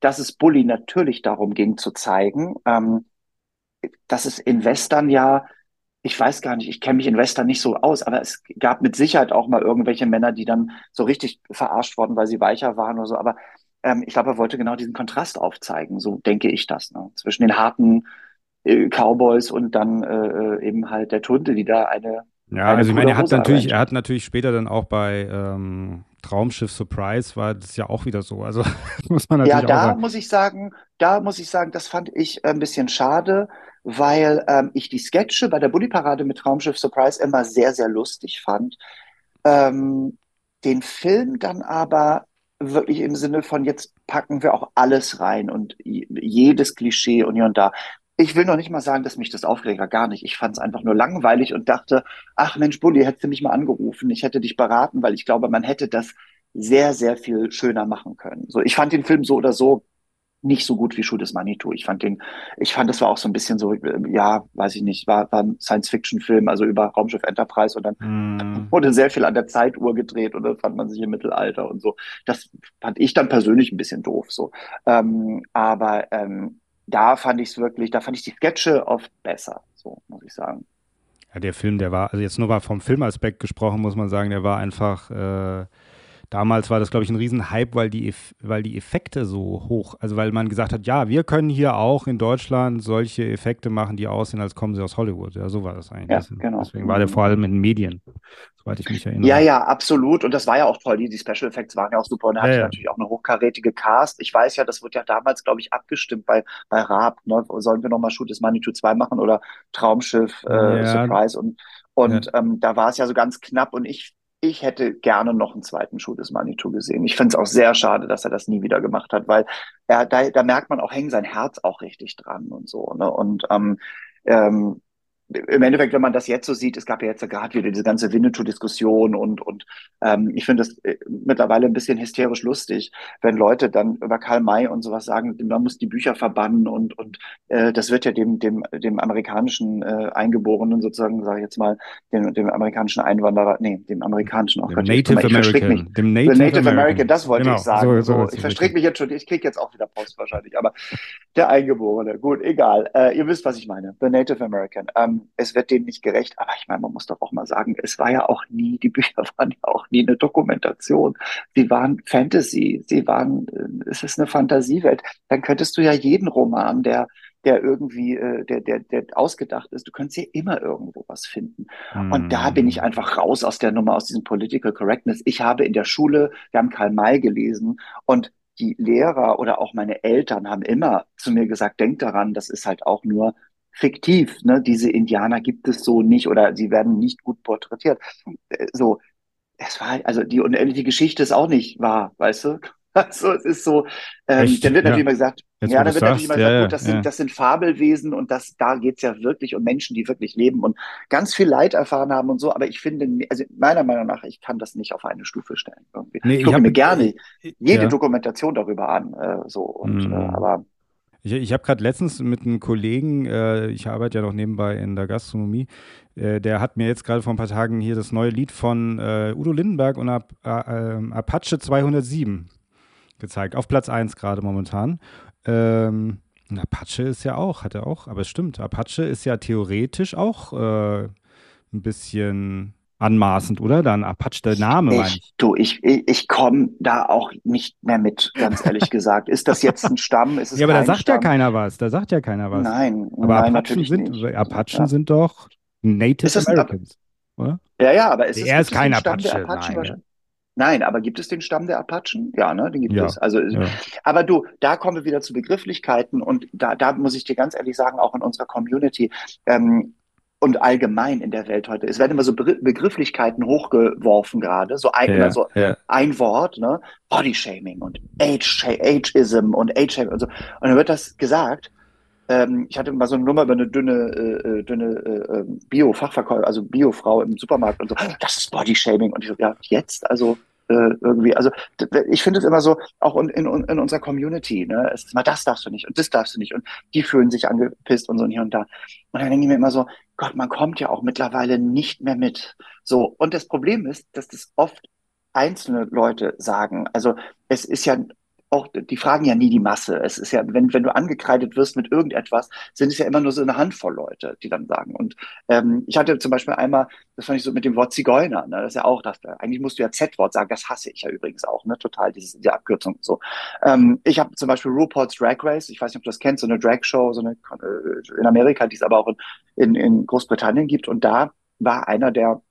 dass es Bully natürlich darum ging zu zeigen, ähm, dass es in Western ja ich weiß gar nicht, ich kenne mich in Western nicht so aus, aber es gab mit Sicherheit auch mal irgendwelche Männer, die dann so richtig verarscht wurden, weil sie weicher waren oder so. Aber ähm, ich glaube, er wollte genau diesen Kontrast aufzeigen, so denke ich das, ne? zwischen den harten äh, Cowboys und dann äh, äh eben halt der Tunte, die da eine. Ja, eine also ich meine, er hat natürlich, er hat natürlich später dann auch bei ähm, Traumschiff Surprise war das ja auch wieder so. Also muss man natürlich Ja, da muss ich sagen, da muss ich sagen, das fand ich ein bisschen schade, weil ähm, ich die Sketche bei der Bulli-Parade mit Traumschiff Surprise immer sehr, sehr lustig fand. Ähm, den Film dann aber wirklich im Sinne von jetzt packen wir auch alles rein und jedes Klischee und hier und da. Ich will noch nicht mal sagen, dass mich das aufgeregt hat, gar nicht. Ich fand es einfach nur langweilig und dachte, ach Mensch, Bulli, hättest du mich mal angerufen, ich hätte dich beraten, weil ich glaube, man hätte das sehr, sehr viel schöner machen können. So, ich fand den Film so oder so nicht so gut wie Schuh des Manitou. Ich fand den, ich fand, das war auch so ein bisschen so, ja, weiß ich nicht, war, war ein Science-Fiction-Film, also über Raumschiff Enterprise und dann mm. wurde sehr viel an der Zeituhr gedreht und dann fand man sich im Mittelalter und so. Das fand ich dann persönlich ein bisschen doof, so. Ähm, aber ähm, da fand ich es wirklich, da fand ich die Sketche oft besser, so muss ich sagen. Ja, der Film, der war, also jetzt nur mal vom Filmaspekt gesprochen, muss man sagen, der war einfach äh, Damals war das, glaube ich, ein Riesenhype, weil die, weil die Effekte so hoch, also weil man gesagt hat, ja, wir können hier auch in Deutschland solche Effekte machen, die aussehen, als kommen sie aus Hollywood. Ja, so war das eigentlich. Ja, genau. Deswegen war der vor allem in den Medien, soweit ich mich erinnere. Ja, ja, absolut. Und das war ja auch toll. Die, die Special Effects waren ja auch super. Und er ja, hatte ja. natürlich auch eine hochkarätige Cast. Ich weiß ja, das wird ja damals, glaube ich, abgestimmt bei, bei Raab. Ne? Sollen wir nochmal Shoot is Manitou 2 machen oder Traumschiff, äh, ja. Surprise? Und, und ähm, da war es ja so ganz knapp. Und ich ich hätte gerne noch einen zweiten Schuh des Manitou gesehen. Ich finde es auch sehr schade, dass er das nie wieder gemacht hat, weil er, da, da merkt man auch, hängt sein Herz auch richtig dran und so. Ne? Und ähm, ähm, im Endeffekt, wenn man das jetzt so sieht, es gab ja jetzt gerade wieder diese ganze Winnetou-Diskussion und, und ähm, ich finde das äh, mittlerweile ein bisschen hysterisch lustig, wenn Leute dann über Karl May und sowas sagen, man muss die Bücher verbannen und, und äh, das wird ja dem, dem, dem amerikanischen äh, Eingeborenen sozusagen, sage ich jetzt mal, dem, dem amerikanischen Einwanderer, nee, dem amerikanischen auch dem Native ich, American. Mich, dem Native, Native American. American. das wollte genau. ich sagen. So, so, so, ich verstricke mich jetzt schon, ich kriege jetzt auch wieder Post wahrscheinlich, aber der Eingeborene, gut, egal. Äh, ihr wisst, was ich meine. The Native American. Ähm, es wird dem nicht gerecht. Aber ich meine, man muss doch auch mal sagen, es war ja auch nie, die Bücher waren ja auch nie eine Dokumentation. Sie waren Fantasy, sie waren, äh, es ist eine Fantasiewelt. Dann könntest du ja jeden Roman, der der irgendwie, äh, der, der, der ausgedacht ist. Du könntest ja immer irgendwo was finden. Mm. Und da bin ich hm. einfach raus aus der Nummer, aus diesem Political Correctness. Ich habe in der Schule, wir haben Karl May gelesen und die Lehrer oder auch meine Eltern haben immer zu mir gesagt, denk daran, das ist halt auch nur fiktiv. Ne? Diese Indianer gibt es so nicht oder sie werden nicht gut porträtiert. Äh, so, es war, also die unendliche Geschichte ist auch nicht wahr, weißt du? Also es ist so, ähm, dann wird natürlich ja. immer gesagt, Jetzt, ja, dann wird natürlich immer gesagt, ja, gut, das, ja. sind, das sind Fabelwesen und das, da geht's ja wirklich um Menschen, die wirklich leben und ganz viel Leid erfahren haben und so, aber ich finde, also meiner Meinung nach, ich kann das nicht auf eine Stufe stellen. Irgendwie. Nee, ich gucke mir gerne jede Dokumentation darüber an, äh, so und äh, mhm. äh, aber Ich, ich habe gerade letztens mit einem Kollegen, äh, ich arbeite ja noch nebenbei in der Gastronomie, äh, der hat mir jetzt gerade vor ein paar Tagen hier das neue Lied von äh, Udo Lindenberg und Ap äh, ähm, Apache 207 gezeigt. Auf Platz 1 gerade momentan. Ähm, Apache ist ja auch, hat er auch, aber es stimmt, Apache ist ja theoretisch auch äh, ein bisschen anmaßend, oder? Dann Apache, der Name, meine ich. Du, ich, ich, ich komme da auch nicht mehr mit, ganz ehrlich gesagt. Ist das jetzt ein Stamm? Ist es ja, aber da sagt Stamm? ja keiner was. Da sagt ja keiner was. Nein, aber nein, Apachen, sind, Apachen ja. sind doch Native Americans, oder? Ja, ja, aber es ist, er ist kein Apache. Nein, Nein, aber gibt es den Stamm der Apachen? Ja, ne, den gibt ja, es. Also, ja. aber du, da kommen wir wieder zu Begrifflichkeiten und da, da muss ich dir ganz ehrlich sagen, auch in unserer Community, ähm, und allgemein in der Welt heute. Es werden immer so Begrifflichkeiten hochgeworfen gerade, so ein, ja, so ja. ein Wort, ne? Bodyshaming und Age, Ageism und Age-Shaming und so. Und dann wird das gesagt. Ähm, ich hatte mal so eine Nummer über eine dünne, äh, äh dünne äh, ähm, Bio-Fachverkäufer, also Biofrau im Supermarkt und so. Das ist Bodyshaming. Und ich so, ja, jetzt? Also äh, irgendwie. Also ich finde es immer so, auch in, in, in unserer Community, ne, es ist immer, das darfst du nicht und das darfst du nicht und die fühlen sich angepisst und so und hier und da. Und dann denke ich mir immer so, Gott, man kommt ja auch mittlerweile nicht mehr mit. So, und das Problem ist, dass das oft einzelne Leute sagen. Also es ist ja auch, die fragen ja nie die Masse. Es ist ja, wenn, wenn du angekreidet wirst mit irgendetwas, sind es ja immer nur so eine Handvoll Leute, die dann sagen. Und ähm, ich hatte zum Beispiel einmal, das fand ich so mit dem Wort Zigeuner, ne? das ist ja auch das, eigentlich musst du ja Z-Wort sagen, das hasse ich ja übrigens auch, ne? Total, diese, diese Abkürzung so. Ähm, ich habe zum Beispiel RuPaul's Drag Race, ich weiß nicht, ob du das kennst, so eine Drag-Show, so eine äh, in Amerika, die es aber auch in, in, in Großbritannien gibt. Und da war einer der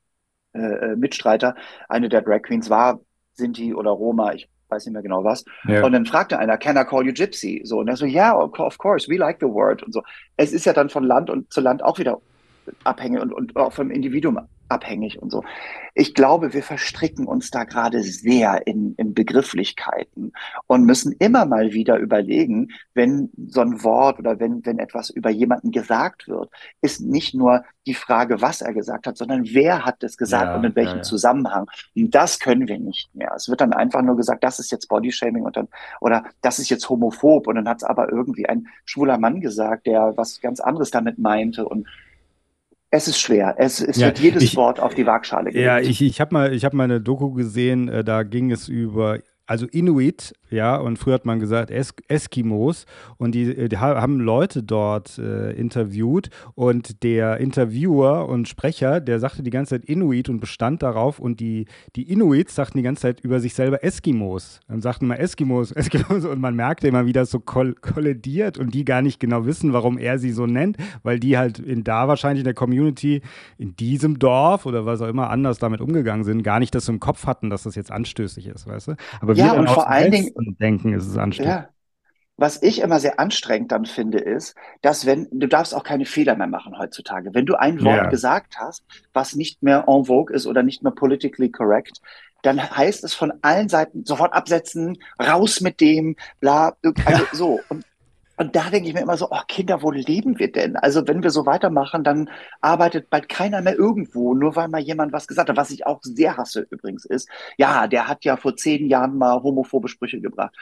äh, äh Mitstreiter, eine der Drag Queens war Sinti oder Roma, ich weiß nicht mehr genau was. Ja. Und dann fragte einer, can I call you Gypsy? So, und er so, ja, yeah, of course, we like the word und so. Es ist ja dann von Land und zu Land auch wieder abhängig und, und auch vom Individuum abhängig und so. Ich glaube, wir verstricken uns da gerade sehr in, in Begrifflichkeiten und müssen immer mal wieder überlegen, wenn so ein Wort oder wenn, wenn etwas über jemanden gesagt wird, ist nicht nur die Frage, was er gesagt hat, sondern wer hat es gesagt ja, und in welchem ja, ja. Zusammenhang. Und das können wir nicht mehr. Es wird dann einfach nur gesagt, das ist jetzt Bodyshaming und dann, oder das ist jetzt homophob und dann hat es aber irgendwie ein schwuler Mann gesagt, der was ganz anderes damit meinte und es ist schwer. Es, es ja, wird jedes ich, Wort auf die Waagschale gelegt. Ja, ich, ich habe mal, hab mal eine Doku gesehen, äh, da ging es über also Inuit, ja, und früher hat man gesagt es Eskimos und die, die, haben Leute dort äh, interviewt und der Interviewer und Sprecher, der sagte die ganze Zeit Inuit und bestand darauf und die, die Inuits sagten die ganze Zeit über sich selber Eskimos. Dann sagten mal Eskimos, Eskimos und man merkte immer, wie das so koll kollidiert und die gar nicht genau wissen, warum er sie so nennt, weil die halt in da wahrscheinlich in der Community in diesem Dorf oder was auch immer anders damit umgegangen sind, gar nicht das im Kopf hatten, dass das jetzt anstößig ist, weißt du? Aber ja, und vor allen Dingen denken, ist es anstrengend. Ja. Was ich immer sehr anstrengend dann finde, ist, dass wenn, du darfst auch keine Fehler mehr machen heutzutage. Wenn du ein Wort yeah. gesagt hast, was nicht mehr en vogue ist oder nicht mehr politically correct, dann heißt es von allen Seiten sofort absetzen, raus mit dem, bla, also so. Und und da denke ich mir immer so, oh Kinder, wo leben wir denn? Also wenn wir so weitermachen, dann arbeitet bald keiner mehr irgendwo, nur weil mal jemand was gesagt hat. Was ich auch sehr hasse übrigens ist, ja, der hat ja vor zehn Jahren mal homophobe Sprüche gebracht.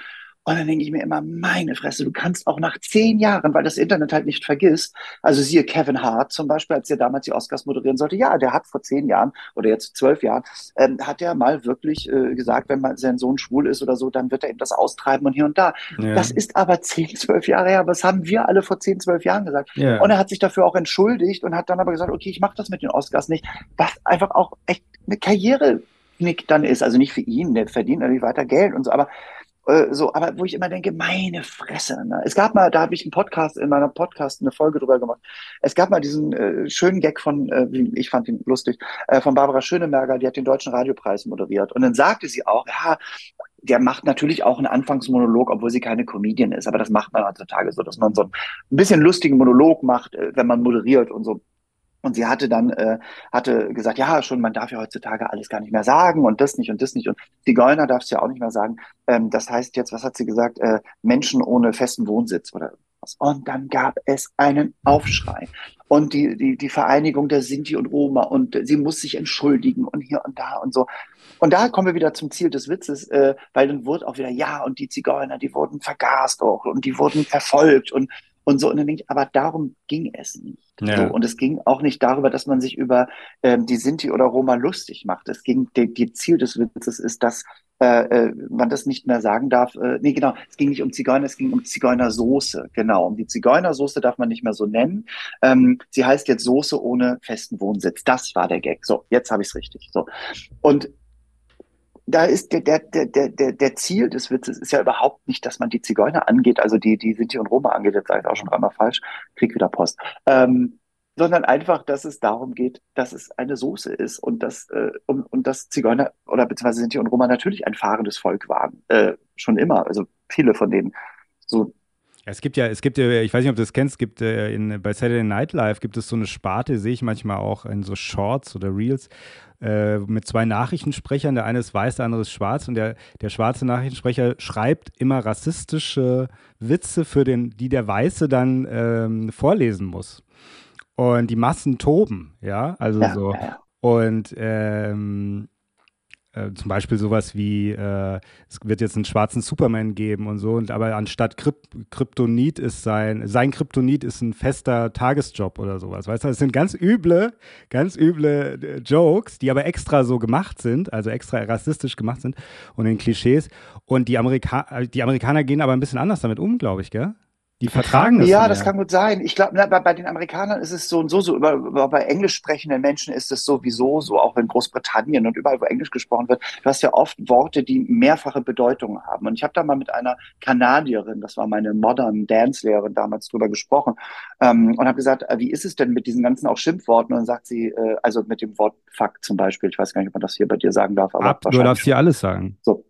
Und dann denke ich mir immer, meine Fresse, du kannst auch nach zehn Jahren, weil das Internet halt nicht vergisst, also siehe Kevin Hart zum Beispiel, als er damals die Oscars moderieren sollte, ja, der hat vor zehn Jahren oder jetzt zwölf Jahren, ähm, hat er mal wirklich äh, gesagt, wenn man sein Sohn schwul ist oder so, dann wird er ihm das austreiben und hier und da. Ja. Das ist aber zehn, zwölf Jahre her, was haben wir alle vor zehn, zwölf Jahren gesagt? Ja. Und er hat sich dafür auch entschuldigt und hat dann aber gesagt, okay, ich mache das mit den Oscars nicht, was einfach auch echt eine Karriere dann ist, also nicht für ihn, der verdient natürlich weiter Geld und so, aber äh, so, aber wo ich immer denke, meine Fresse. Ne? Es gab mal, da habe ich einen Podcast, in meiner Podcast eine Folge drüber gemacht. Es gab mal diesen äh, schönen Gag von, äh, ich fand ihn lustig, äh, von Barbara Schöneberger, die hat den Deutschen Radiopreis moderiert. Und dann sagte sie auch, ja, der macht natürlich auch einen Anfangsmonolog, obwohl sie keine Comedian ist. Aber das macht man heutzutage so, dass man so ein bisschen lustigen Monolog macht, äh, wenn man moderiert und so. Und sie hatte dann, äh, hatte gesagt, ja, schon, man darf ja heutzutage alles gar nicht mehr sagen und das nicht und das nicht. Und Zigeuner darfst du ja auch nicht mehr sagen. Ähm, das heißt jetzt, was hat sie gesagt? Äh, Menschen ohne festen Wohnsitz oder was. Und dann gab es einen Aufschrei. Und die, die, die Vereinigung der Sinti und Roma und sie muss sich entschuldigen und hier und da und so. und da kommen wir wieder zum Ziel des Witzes, äh, weil dann wurde auch wieder, ja, und die Zigeuner, die wurden vergast auch und die wurden verfolgt und, und so. Und dann denke ich, aber darum ging es nicht. Ja. So, und es ging auch nicht darüber, dass man sich über ähm, die Sinti oder Roma lustig macht. Es ging, die, die Ziel des Witzes ist, dass äh, äh, man das nicht mehr sagen darf. Äh, nee, genau, es ging nicht um Zigeuner, es ging um Zigeunersoße. Genau, um die Zigeunersoße darf man nicht mehr so nennen. Ähm, sie heißt jetzt Soße ohne festen Wohnsitz. Das war der Gag. So, jetzt habe ich es richtig. So. Und da ist der, der, der, der, der Ziel des Witzes ist ja überhaupt nicht, dass man die Zigeuner angeht, also die, die Sinti und Roma angeht, jetzt sage ich auch schon dreimal falsch, krieg wieder Post. Ähm, sondern einfach, dass es darum geht, dass es eine Soße ist und dass, äh, und, und dass Zigeuner oder beziehungsweise Sinti und Roma natürlich ein fahrendes Volk waren. Äh, schon immer. Also viele von denen. So es gibt ja, es gibt ja, ich weiß nicht, ob du das kennst, gibt äh, in, bei Saturday Night Live gibt es so eine Sparte, sehe ich manchmal auch in so Shorts oder Reels, äh, mit zwei Nachrichtensprechern. Der eine ist weiß, der andere ist schwarz und der, der schwarze Nachrichtensprecher schreibt immer rassistische Witze für den, die der Weiße dann ähm, vorlesen muss. Und die Massen toben, ja, also ja, so. Ja. Und ähm, äh, zum Beispiel sowas wie, äh, es wird jetzt einen schwarzen Superman geben und so, und aber anstatt Kryp Kryptonit ist sein, sein Kryptonit ist ein fester Tagesjob oder sowas. Weißt du, das sind ganz üble, ganz üble äh, Jokes, die aber extra so gemacht sind, also extra rassistisch gemacht sind und in Klischees. Und die, Amerika die Amerikaner gehen aber ein bisschen anders damit um, glaube ich, gell? Die vertragen das. Ja, das kann gut sein. Ich glaube, bei, bei den Amerikanern ist es so und so, so über, über, bei englisch sprechenden Menschen ist es sowieso so, auch in Großbritannien und überall, wo Englisch gesprochen wird. Du hast ja oft Worte, die mehrfache Bedeutungen haben. Und ich habe da mal mit einer Kanadierin, das war meine Modern Dance-Lehrerin damals drüber gesprochen ähm, und habe gesagt, äh, wie ist es denn mit diesen ganzen auch Schimpfworten? Und dann sagt sie, äh, also mit dem Wort Fuck zum Beispiel, ich weiß gar nicht, ob man das hier bei dir sagen darf. Aber Ab, du darfst hier alles sagen. So.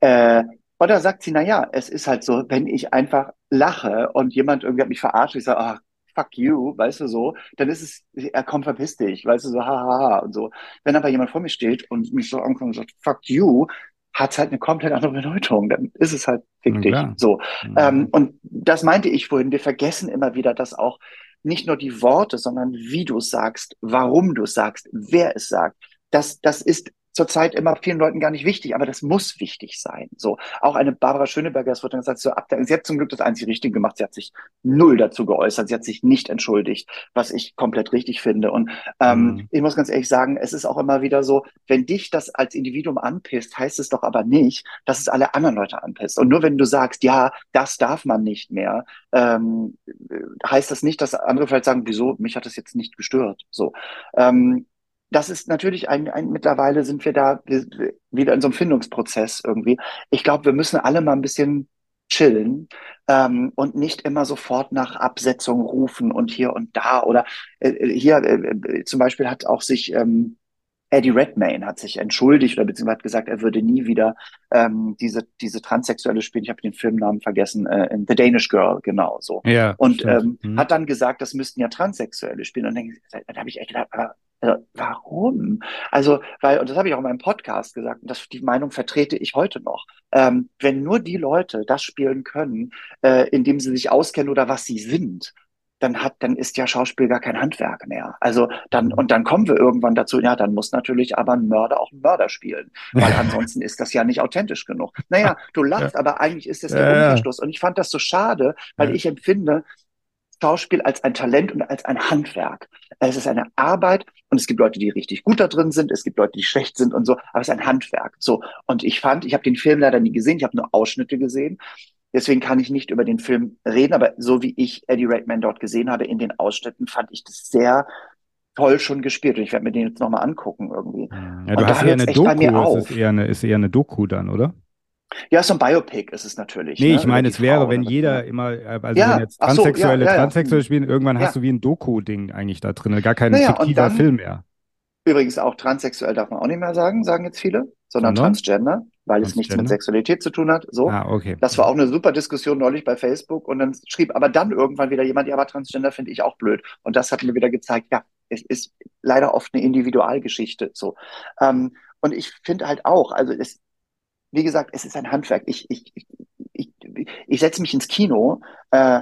Äh, oder sagt sie, na ja, es ist halt so, wenn ich einfach lache und jemand irgendwie hat mich verarscht, ich sage, ach, fuck you, weißt du so, dann ist es, er kommt, verpiss dich, weißt du so, hahaha und so. Wenn aber jemand vor mir steht und mich so ankommt und sagt, fuck you, hat es halt eine komplett andere Bedeutung. Dann ist es halt fick dich. So. Mhm. Ähm, und das meinte ich vorhin. Wir vergessen immer wieder, dass auch nicht nur die Worte, sondern wie du es sagst, warum du es sagst, wer es sagt. Das, das ist zurzeit immer vielen Leuten gar nicht wichtig, aber das muss wichtig sein. So auch eine Barbara Schöneberger, es wird dann gesagt, so ab sie hat zum Glück das einzige Richtige gemacht. Sie hat sich null dazu geäußert, sie hat sich nicht entschuldigt, was ich komplett richtig finde. Und ähm, mhm. ich muss ganz ehrlich sagen, es ist auch immer wieder so, wenn dich das als Individuum anpisst, heißt es doch aber nicht, dass es alle anderen Leute anpisst. Und nur wenn du sagst, ja, das darf man nicht mehr, ähm, heißt das nicht, dass andere vielleicht sagen, wieso, mich hat das jetzt nicht gestört. So. Ähm, das ist natürlich ein, ein mittlerweile sind wir da wieder in so einem Findungsprozess irgendwie. Ich glaube, wir müssen alle mal ein bisschen chillen ähm, und nicht immer sofort nach Absetzung rufen und hier und da oder äh, hier äh, äh zum Beispiel hat auch sich ähm, Eddie Redmayne hat sich entschuldigt oder beziehungsweise hat gesagt, er würde nie wieder ähm, diese diese transsexuelle spielen. Ich habe den Filmnamen vergessen. Äh, in The Danish Girl, genau so. Ja, und ähm, mhm. hat dann gesagt, das müssten ja Transsexuelle spielen. Und dann, dann habe ich echt gedacht, aber also, warum? Also, weil, und das habe ich auch in meinem Podcast gesagt, und das, die Meinung vertrete ich heute noch. Ähm, wenn nur die Leute das spielen können, äh, indem sie sich auskennen oder was sie sind, dann hat, dann ist ja Schauspiel gar kein Handwerk mehr. Also dann, und dann kommen wir irgendwann dazu, ja, dann muss natürlich aber ein Mörder auch einen Mörder spielen. Weil ansonsten ist das ja nicht authentisch genug. Naja, du lachst, ja. aber eigentlich ist das der ja, Umkehrschluss. Und ich fand das so schade, weil ich empfinde, Schauspiel als ein Talent und als ein Handwerk. Es ist eine Arbeit und es gibt Leute, die richtig gut da drin sind, es gibt Leute, die schlecht sind und so, aber es ist ein Handwerk. So und ich fand, ich habe den Film leider nie gesehen, ich habe nur Ausschnitte gesehen. Deswegen kann ich nicht über den Film reden, aber so wie ich Eddie Redman dort gesehen habe in den Ausschnitten, fand ich das sehr toll schon gespielt und ich werde mir den jetzt nochmal angucken irgendwie. Ja, du und hast eher eine Doku, ist eher eine, ist eher eine Doku dann, oder? Ja, so ein Biopic ist es natürlich. Nee, ne? ich meine, es wäre, wenn jeder immer, äh, also ja, wenn jetzt Transsexuelle, so, ja, ja, Transsexuelle spielen, irgendwann hast du wie ein Doku-Ding eigentlich da drin, gar kein naja, fiktiver dann, Film mehr. Übrigens auch transsexuell darf man auch nicht mehr sagen, sagen jetzt viele, sondern Sondern? Transgender, weil es nichts mit Sexualität zu tun hat. So. Ah, okay. Das war auch eine super Diskussion neulich bei Facebook und dann schrieb aber dann irgendwann wieder jemand, ja, aber Transgender finde ich auch blöd. Und das hat mir wieder gezeigt, ja, es ist leider oft eine Individualgeschichte. So. Ähm, und ich finde halt auch, also es, wie gesagt, es ist ein Handwerk. Ich, ich, ich, ich, ich setze mich ins Kino äh,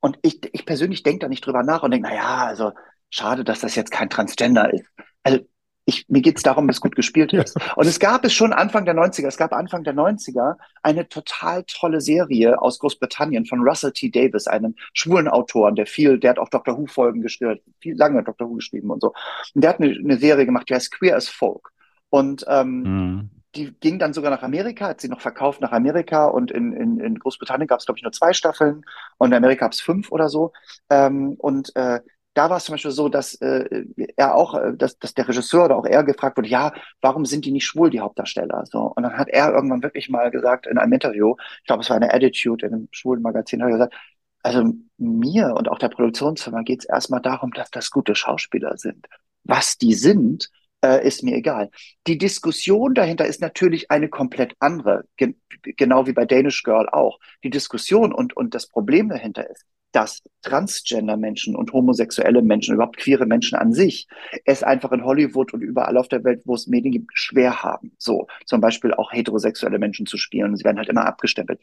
und ich, ich persönlich denke da nicht drüber nach und denke, na ja, also schade, dass das jetzt kein Transgender ist. Also Ich, mir geht es darum, dass gut gespielt ist. Und es gab es schon Anfang der 90er, es gab Anfang der 90er eine total tolle Serie aus Großbritannien von Russell T. Davis, einem schwulen Autoren, der viel, der hat auch Dr. Who-Folgen geschrieben, viel lange Dr. Who geschrieben und so. Und der hat eine, eine Serie gemacht, die heißt Queer as Folk. Und ähm, mhm. Die ging dann sogar nach Amerika, hat sie noch verkauft nach Amerika und in, in, in Großbritannien gab es, glaube ich, nur zwei Staffeln und in Amerika gab es fünf oder so. Ähm, und äh, da war es zum Beispiel so, dass äh, er auch, äh, dass, dass der Regisseur oder auch er gefragt wurde, ja, warum sind die nicht schwul, die Hauptdarsteller? So und dann hat er irgendwann wirklich mal gesagt in einem Interview, ich glaube, es war eine Attitude in einem schwulen Magazin, hat er gesagt, also mir und auch der Produktionsfirma geht es erstmal darum, dass das gute Schauspieler sind. Was die sind, äh, ist mir egal. Die Diskussion dahinter ist natürlich eine komplett andere, gen genau wie bei Danish Girl auch. Die Diskussion und, und das Problem dahinter ist, dass Transgender-Menschen und homosexuelle Menschen, überhaupt queere Menschen an sich, es einfach in Hollywood und überall auf der Welt, wo es Medien gibt, schwer haben. So, zum Beispiel auch heterosexuelle Menschen zu spielen. Sie werden halt immer abgestempelt.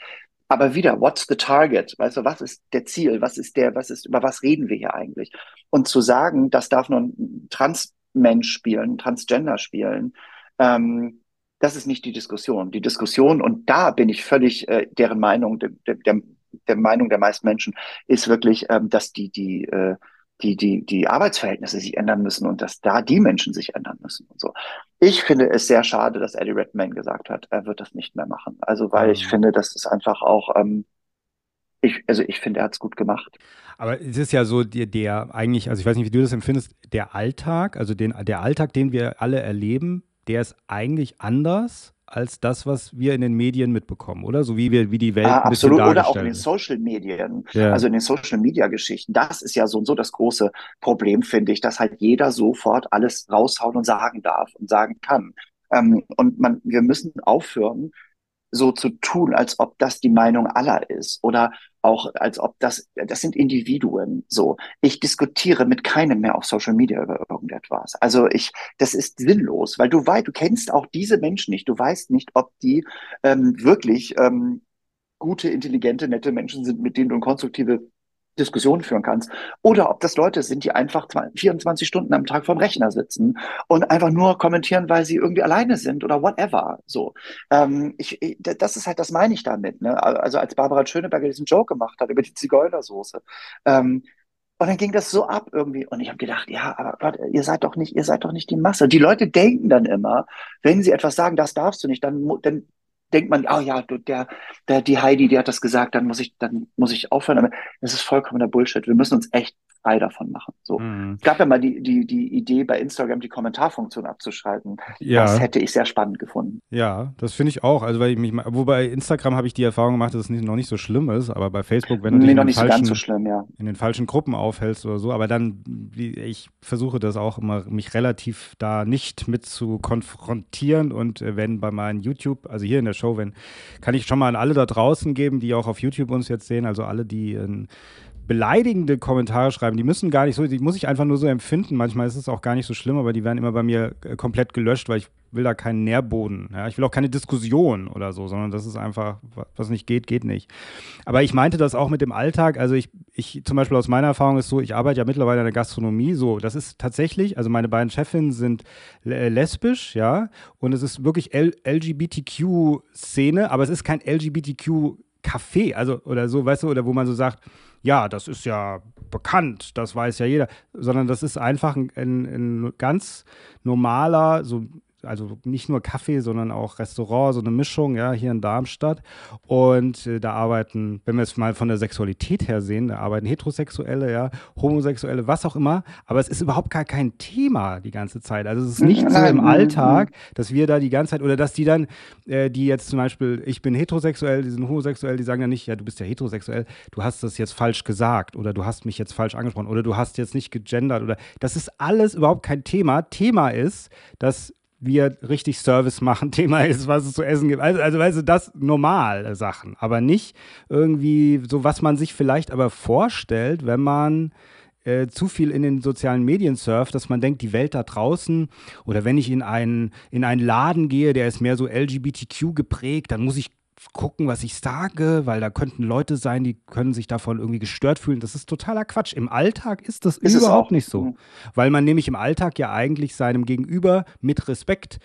Aber wieder, what's the target? Weißt du, was ist der Ziel? Was ist der, was ist, über was reden wir hier eigentlich? Und zu sagen, das darf nur ein Transmensch spielen, Transgender spielen, ähm, das ist nicht die Diskussion. Die Diskussion, und da bin ich völlig äh, deren Meinung, der, der, der Meinung der meisten Menschen ist wirklich, ähm, dass die, die, äh, die, die, die Arbeitsverhältnisse sich ändern müssen und dass da die Menschen sich ändern müssen und so. Ich finde es sehr schade, dass Eddie Redmayne gesagt hat, er wird das nicht mehr machen. Also, weil mhm. ich finde, das ist einfach auch, ähm, ich, also ich finde, er hat es gut gemacht. Aber es ist ja so, der, der eigentlich, also ich weiß nicht, wie du das empfindest, der Alltag, also den, der Alltag, den wir alle erleben, der ist eigentlich anders als das, was wir in den Medien mitbekommen, oder? So wie wir, wie die Welt ah, ein absolut. Oder auch in den Social Medien, ja. also in den Social Media Geschichten. Das ist ja so und so das große Problem, finde ich, dass halt jeder sofort alles raushauen und sagen darf und sagen kann. Ähm, und man, wir müssen aufhören, so zu tun, als ob das die Meinung aller ist oder auch als ob das, das sind Individuen. So, ich diskutiere mit keinem mehr auf Social Media über irgendetwas. Also ich, das ist sinnlos, weil du weißt, du kennst auch diese Menschen nicht. Du weißt nicht, ob die ähm, wirklich ähm, gute, intelligente, nette Menschen sind, mit denen du konstruktive Diskussionen führen kannst. Oder ob das Leute sind, die einfach 24 Stunden am Tag vorm Rechner sitzen und einfach nur kommentieren, weil sie irgendwie alleine sind oder whatever. So, ähm, ich, ich, das ist halt, das meine ich damit. Ne? Also als Barbara Schöneberger diesen Joke gemacht hat über die Zigeunersoße. Ähm, und dann ging das so ab irgendwie. Und ich habe gedacht, ja, aber warte, ihr seid doch nicht, ihr seid doch nicht die Masse. Die Leute denken dann immer, wenn sie etwas sagen, das darfst du nicht, dann, dann denkt man, oh ja, der, der, die Heidi, die hat das gesagt, dann muss ich, dann muss ich aufhören. Aber das ist vollkommener Bullshit. Wir müssen uns echt frei davon machen. So. Mhm. Es gab ja mal die, die, die Idee, bei Instagram die Kommentarfunktion abzuschalten. Ja. Das hätte ich sehr spannend gefunden. Ja, das finde ich auch. Also, weil ich mich, wobei Instagram habe ich die Erfahrung gemacht, dass es nicht, noch nicht so schlimm ist, aber bei Facebook, wenn du nee, dich in, den falschen, so schlimm, ja. in den falschen Gruppen aufhältst oder so, aber dann, ich versuche das auch immer, mich relativ da nicht mit zu konfrontieren und äh, wenn bei meinen YouTube, also hier in der Show, wenn, kann ich schon mal an alle da draußen geben, die auch auf YouTube uns jetzt sehen, also alle, die in beleidigende Kommentare schreiben, die müssen gar nicht so, die muss ich einfach nur so empfinden. Manchmal ist es auch gar nicht so schlimm, aber die werden immer bei mir äh, komplett gelöscht, weil ich will da keinen Nährboden. Ja? Ich will auch keine Diskussion oder so, sondern das ist einfach, was nicht geht, geht nicht. Aber ich meinte das auch mit dem Alltag. Also ich, ich zum Beispiel aus meiner Erfahrung ist so, ich arbeite ja mittlerweile in der Gastronomie. So, das ist tatsächlich, also meine beiden Chefinnen sind äh, lesbisch, ja, und es ist wirklich LGBTQ-Szene, aber es ist kein LGBTQ-Café, also oder so, weißt du, oder wo man so sagt, ja, das ist ja bekannt, das weiß ja jeder, sondern das ist einfach ein, ein, ein ganz normaler, so also nicht nur Kaffee, sondern auch Restaurant, so eine Mischung, ja, hier in Darmstadt. Und äh, da arbeiten, wenn wir es mal von der Sexualität her sehen, da arbeiten Heterosexuelle, ja, Homosexuelle, was auch immer. Aber es ist überhaupt gar kein Thema die ganze Zeit. Also es ist nicht so im Alltag, dass wir da die ganze Zeit, oder dass die dann, äh, die jetzt zum Beispiel, ich bin heterosexuell, die sind homosexuell, die sagen ja nicht, ja, du bist ja heterosexuell, du hast das jetzt falsch gesagt oder du hast mich jetzt falsch angesprochen oder du hast jetzt nicht gegendert oder das ist alles überhaupt kein Thema. Thema ist, dass wir richtig Service machen, Thema ist, was es zu essen gibt. Also, also weißt du, das normale Sachen, aber nicht irgendwie so, was man sich vielleicht aber vorstellt, wenn man äh, zu viel in den sozialen Medien surft, dass man denkt, die Welt da draußen oder wenn ich in einen, in einen Laden gehe, der ist mehr so LGBTQ geprägt, dann muss ich gucken, was ich sage, weil da könnten Leute sein, die können sich davon irgendwie gestört fühlen. Das ist totaler Quatsch. Im Alltag ist das ist überhaupt nicht so. Weil man nämlich im Alltag ja eigentlich seinem Gegenüber mit Respekt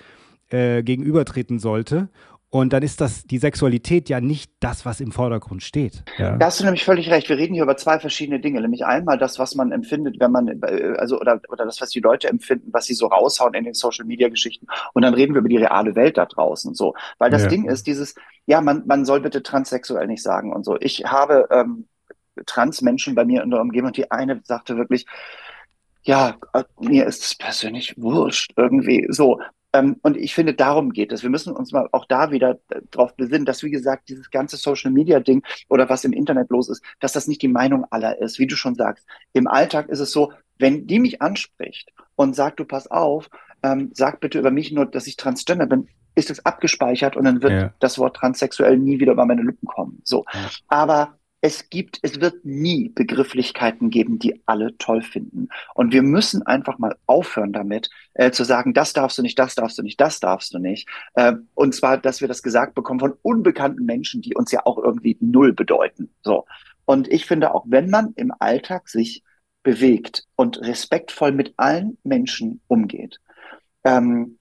äh, gegenübertreten sollte. Und dann ist das die Sexualität ja nicht das, was im Vordergrund steht. Ja. Da hast du nämlich völlig recht. Wir reden hier über zwei verschiedene Dinge. Nämlich einmal das, was man empfindet, wenn man, äh, also, oder, oder das, was die Leute empfinden, was sie so raushauen in den Social Media Geschichten. Und dann reden wir über die reale Welt da draußen. So. Weil das ja. Ding ist, dieses, ja, man, man soll bitte transsexuell nicht sagen und so. Ich habe ähm, Transmenschen bei mir in der Umgebung und die eine sagte wirklich, ja, äh, mir ist es persönlich wurscht irgendwie so. Ähm, und ich finde, darum geht es. Wir müssen uns mal auch da wieder äh, darauf besinnen, dass, wie gesagt, dieses ganze Social Media Ding oder was im Internet los ist, dass das nicht die Meinung aller ist, wie du schon sagst. Im Alltag ist es so, wenn die mich anspricht und sagt, du pass auf, ähm, sag bitte über mich nur, dass ich transgender bin, ist es abgespeichert und dann wird ja. das Wort transsexuell nie wieder über meine Lippen kommen. So. Ja. Aber es gibt, es wird nie Begrifflichkeiten geben, die alle toll finden. Und wir müssen einfach mal aufhören damit, äh, zu sagen, das darfst du nicht, das darfst du nicht, das darfst du nicht. Äh, und zwar, dass wir das gesagt bekommen von unbekannten Menschen, die uns ja auch irgendwie null bedeuten. So. Und ich finde, auch wenn man im Alltag sich bewegt und respektvoll mit allen Menschen umgeht, ähm,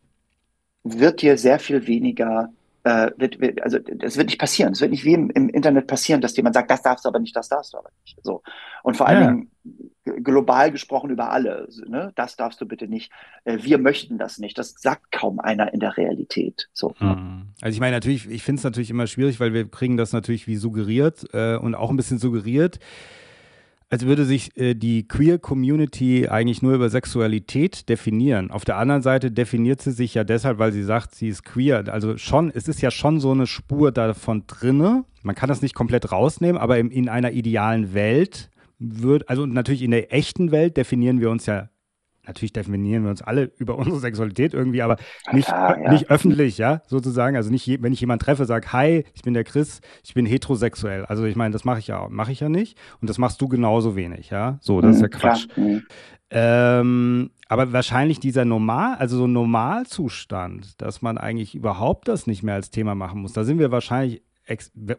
wird dir sehr viel weniger äh, wird, wird, also das wird nicht passieren. Es wird nicht wie im, im, Internet passieren, dass jemand sagt, das darfst du aber nicht, das darfst du aber nicht. So. Und vor allen ja. Dingen global gesprochen über alle, ne? das darfst du bitte nicht. Äh, wir möchten das nicht. Das sagt kaum einer in der Realität. So. Mhm. Also ich meine natürlich, ich finde es natürlich immer schwierig, weil wir kriegen das natürlich wie suggeriert äh, und auch ein bisschen suggeriert als würde sich äh, die Queer Community eigentlich nur über Sexualität definieren. Auf der anderen Seite definiert sie sich ja deshalb, weil sie sagt, sie ist queer. Also schon, es ist ja schon so eine Spur davon drinne. Man kann das nicht komplett rausnehmen, aber in, in einer idealen Welt wird, also natürlich in der echten Welt definieren wir uns ja natürlich definieren wir uns alle über unsere Sexualität irgendwie, aber nicht, ja, ja. nicht öffentlich, ja, sozusagen. Also nicht, wenn ich jemanden treffe, sage, hi, ich bin der Chris, ich bin heterosexuell. Also ich meine, das mache ich ja, mache ich ja nicht. Und das machst du genauso wenig, ja. So, das mhm, ist ja Quatsch. Mhm. Ähm, aber wahrscheinlich dieser Normal, also so ein Normalzustand, dass man eigentlich überhaupt das nicht mehr als Thema machen muss, da sind wir wahrscheinlich,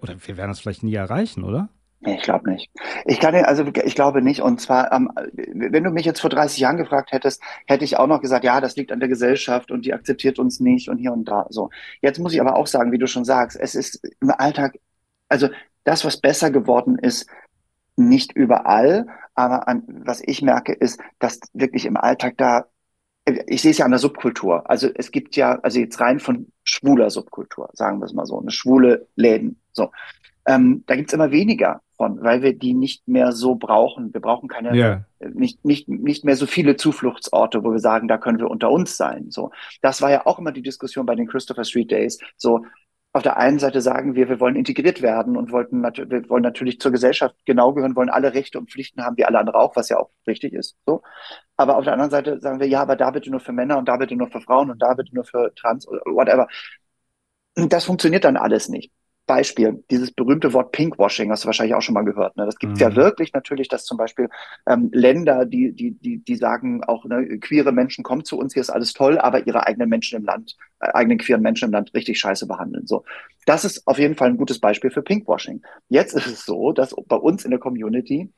oder wir werden das vielleicht nie erreichen, oder? Nee, ich glaube nicht. Ich kann also ich glaube nicht. Und zwar, ähm, wenn du mich jetzt vor 30 Jahren gefragt hättest, hätte ich auch noch gesagt, ja, das liegt an der Gesellschaft und die akzeptiert uns nicht und hier und da. So. Jetzt muss ich aber auch sagen, wie du schon sagst, es ist im Alltag, also das, was besser geworden ist, nicht überall, aber an, was ich merke, ist, dass wirklich im Alltag da, ich sehe es ja an der Subkultur. Also es gibt ja, also jetzt rein von schwuler Subkultur, sagen wir es mal so, eine schwule Läden. So. Ähm, da gibt's immer weniger von, weil wir die nicht mehr so brauchen. Wir brauchen keine, yeah. nicht, nicht, nicht mehr so viele Zufluchtsorte, wo wir sagen, da können wir unter uns sein. So, das war ja auch immer die Diskussion bei den Christopher Street Days. So, auf der einen Seite sagen wir, wir wollen integriert werden und wollten wir wollen natürlich zur Gesellschaft genau gehören, wollen alle Rechte und Pflichten haben wie alle anderen auch, was ja auch richtig ist. So. Aber auf der anderen Seite sagen wir, ja, aber da bitte nur für Männer und da bitte nur für Frauen und da bitte nur für Trans oder whatever. Das funktioniert dann alles nicht. Beispiel, dieses berühmte Wort Pinkwashing, hast du wahrscheinlich auch schon mal gehört. Ne? Das gibt es mhm. ja wirklich natürlich, dass zum Beispiel ähm, Länder, die, die, die, die sagen auch, ne, queere Menschen kommen zu uns, hier ist alles toll, aber ihre eigenen Menschen im Land, äh, eigenen queeren Menschen im Land richtig scheiße behandeln. So, das ist auf jeden Fall ein gutes Beispiel für Pinkwashing. Jetzt ist es so, dass bei uns in der Community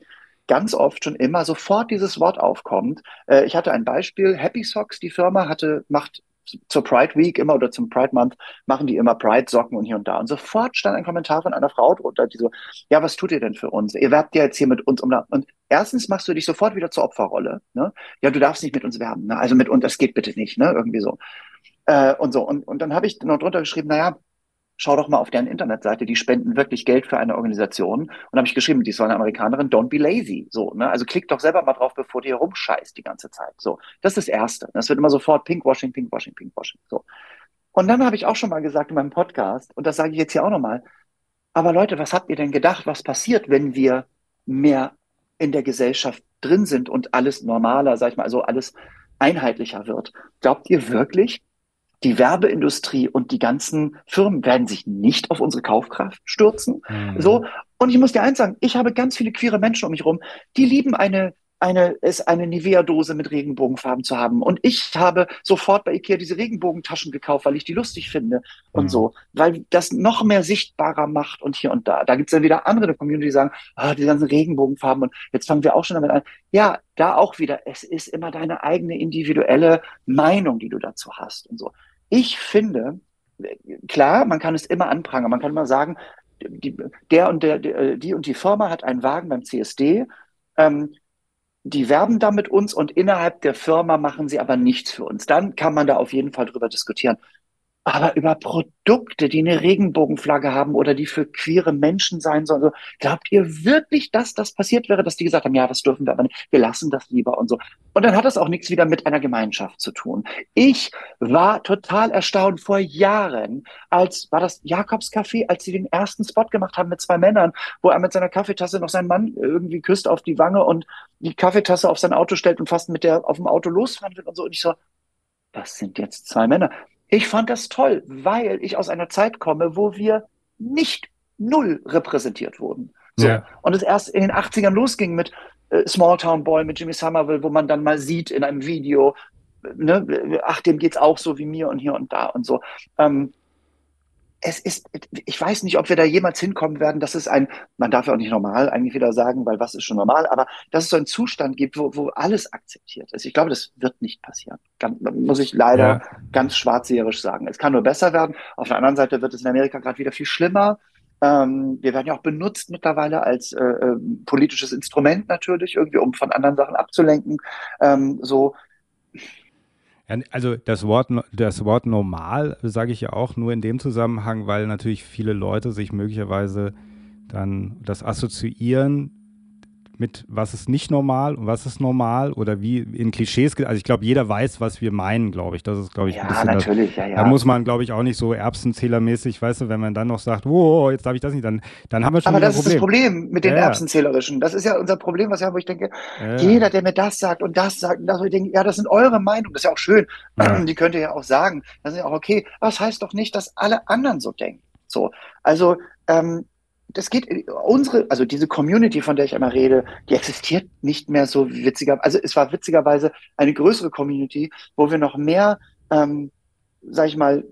ganz oft schon immer sofort dieses Wort aufkommt. Äh, ich hatte ein Beispiel, Happy Socks, die Firma hatte, macht zur Pride Week immer oder zum Pride Month machen die immer Pride Socken und hier und da. Und sofort stand ein Kommentar von einer Frau drunter, die so, ja, was tut ihr denn für uns? Ihr werbt ja jetzt hier mit uns um. Und erstens machst du dich sofort wieder zur Opferrolle. Ne? Ja, du darfst nicht mit uns werben. Ne? Also mit uns, das geht bitte nicht. Ne? Irgendwie so. Äh, und so. Und, und dann habe ich noch drunter geschrieben, naja, schau doch mal auf deren Internetseite, die spenden wirklich Geld für eine Organisation. Und habe ich geschrieben, die ist eine Amerikanerin, don't be lazy. So, ne? Also klick doch selber mal drauf, bevor du hier rumscheißt die ganze Zeit. So, das ist das Erste. Das wird immer sofort Pinkwashing, Pinkwashing, Pinkwashing. So. Und dann habe ich auch schon mal gesagt in meinem Podcast, und das sage ich jetzt hier auch nochmal, aber Leute, was habt ihr denn gedacht, was passiert, wenn wir mehr in der Gesellschaft drin sind und alles normaler, sag ich mal, also alles einheitlicher wird? Glaubt ihr wirklich, die Werbeindustrie und die ganzen Firmen werden sich nicht auf unsere Kaufkraft stürzen. Mhm. So. Und ich muss dir eins sagen, ich habe ganz viele queere Menschen um mich rum, die lieben eine eine, es eine Nivea-Dose mit Regenbogenfarben zu haben. Und ich habe sofort bei Ikea diese Regenbogentaschen gekauft, weil ich die lustig finde und mhm. so, weil das noch mehr sichtbarer macht und hier und da. Da gibt es dann wieder andere Community, die sagen, ah, die ganzen Regenbogenfarben und jetzt fangen wir auch schon damit an. Ja, da auch wieder, es ist immer deine eigene individuelle Meinung, die du dazu hast und so. Ich finde, klar, man kann es immer anprangern, man kann immer sagen, die, der und der, die und die Firma hat einen Wagen beim CSD, ähm, die werben da mit uns und innerhalb der Firma machen sie aber nichts für uns. Dann kann man da auf jeden Fall drüber diskutieren. Aber über Produkte, die eine Regenbogenflagge haben oder die für queere Menschen sein sollen, glaubt ihr wirklich, dass das passiert wäre, dass die gesagt haben, ja, das dürfen wir aber nicht, wir lassen das lieber und so. Und dann hat das auch nichts wieder mit einer Gemeinschaft zu tun. Ich war total erstaunt vor Jahren, als war das Jakobscafé, als sie den ersten Spot gemacht haben mit zwei Männern, wo er mit seiner Kaffeetasse noch seinen Mann irgendwie küsst auf die Wange und die Kaffeetasse auf sein Auto stellt und fast mit der auf dem Auto losfahren will und so. Und ich so, das sind jetzt zwei Männer. Ich fand das toll, weil ich aus einer Zeit komme, wo wir nicht null repräsentiert wurden. So. Ja. Und es erst in den 80ern losging mit äh, Small Town Boy, mit Jimmy Somerville, wo man dann mal sieht in einem Video, ne, ach, dem geht's auch so wie mir und hier und da und so. Ähm, es ist, ich weiß nicht, ob wir da jemals hinkommen werden, dass es ein, man darf ja auch nicht normal eigentlich wieder sagen, weil was ist schon normal, aber dass es so einen Zustand gibt, wo, wo alles akzeptiert ist. Ich glaube, das wird nicht passieren. Ganz, muss ich leider ja. ganz schwarzseherisch sagen. Es kann nur besser werden. Auf der anderen Seite wird es in Amerika gerade wieder viel schlimmer. Ähm, wir werden ja auch benutzt mittlerweile als äh, äh, politisches Instrument natürlich, irgendwie, um von anderen Sachen abzulenken. Ähm, so, also das Wort, das Wort normal sage ich ja auch nur in dem Zusammenhang, weil natürlich viele Leute sich möglicherweise dann das assoziieren mit was ist nicht normal und was ist normal oder wie in Klischees, also ich glaube, jeder weiß, was wir meinen, glaube ich. Das ist, glaube ich, ja, natürlich, das, ja, ja. Da muss man, glaube ich, auch nicht so erbsenzählermäßig, weißt du, wenn man dann noch sagt, oh, jetzt darf ich das nicht, dann, dann haben wir schon Aber das ist das Problem mit den ja, Erbsenzählerischen. Das ist ja unser Problem, was ja, wo ich denke, jeder, der mir das sagt und das sagt, und das, wo ich denke, ja, das sind eure Meinungen, das ist ja auch schön. Die könnt ihr ja auch sagen. Das ist ja auch okay. Aber das heißt doch nicht, dass alle anderen so denken. So. Also, ähm, das geht, unsere, also diese Community, von der ich immer rede, die existiert nicht mehr so witziger. Also es war witzigerweise eine größere Community, wo wir noch mehr, ähm, sag ich mal,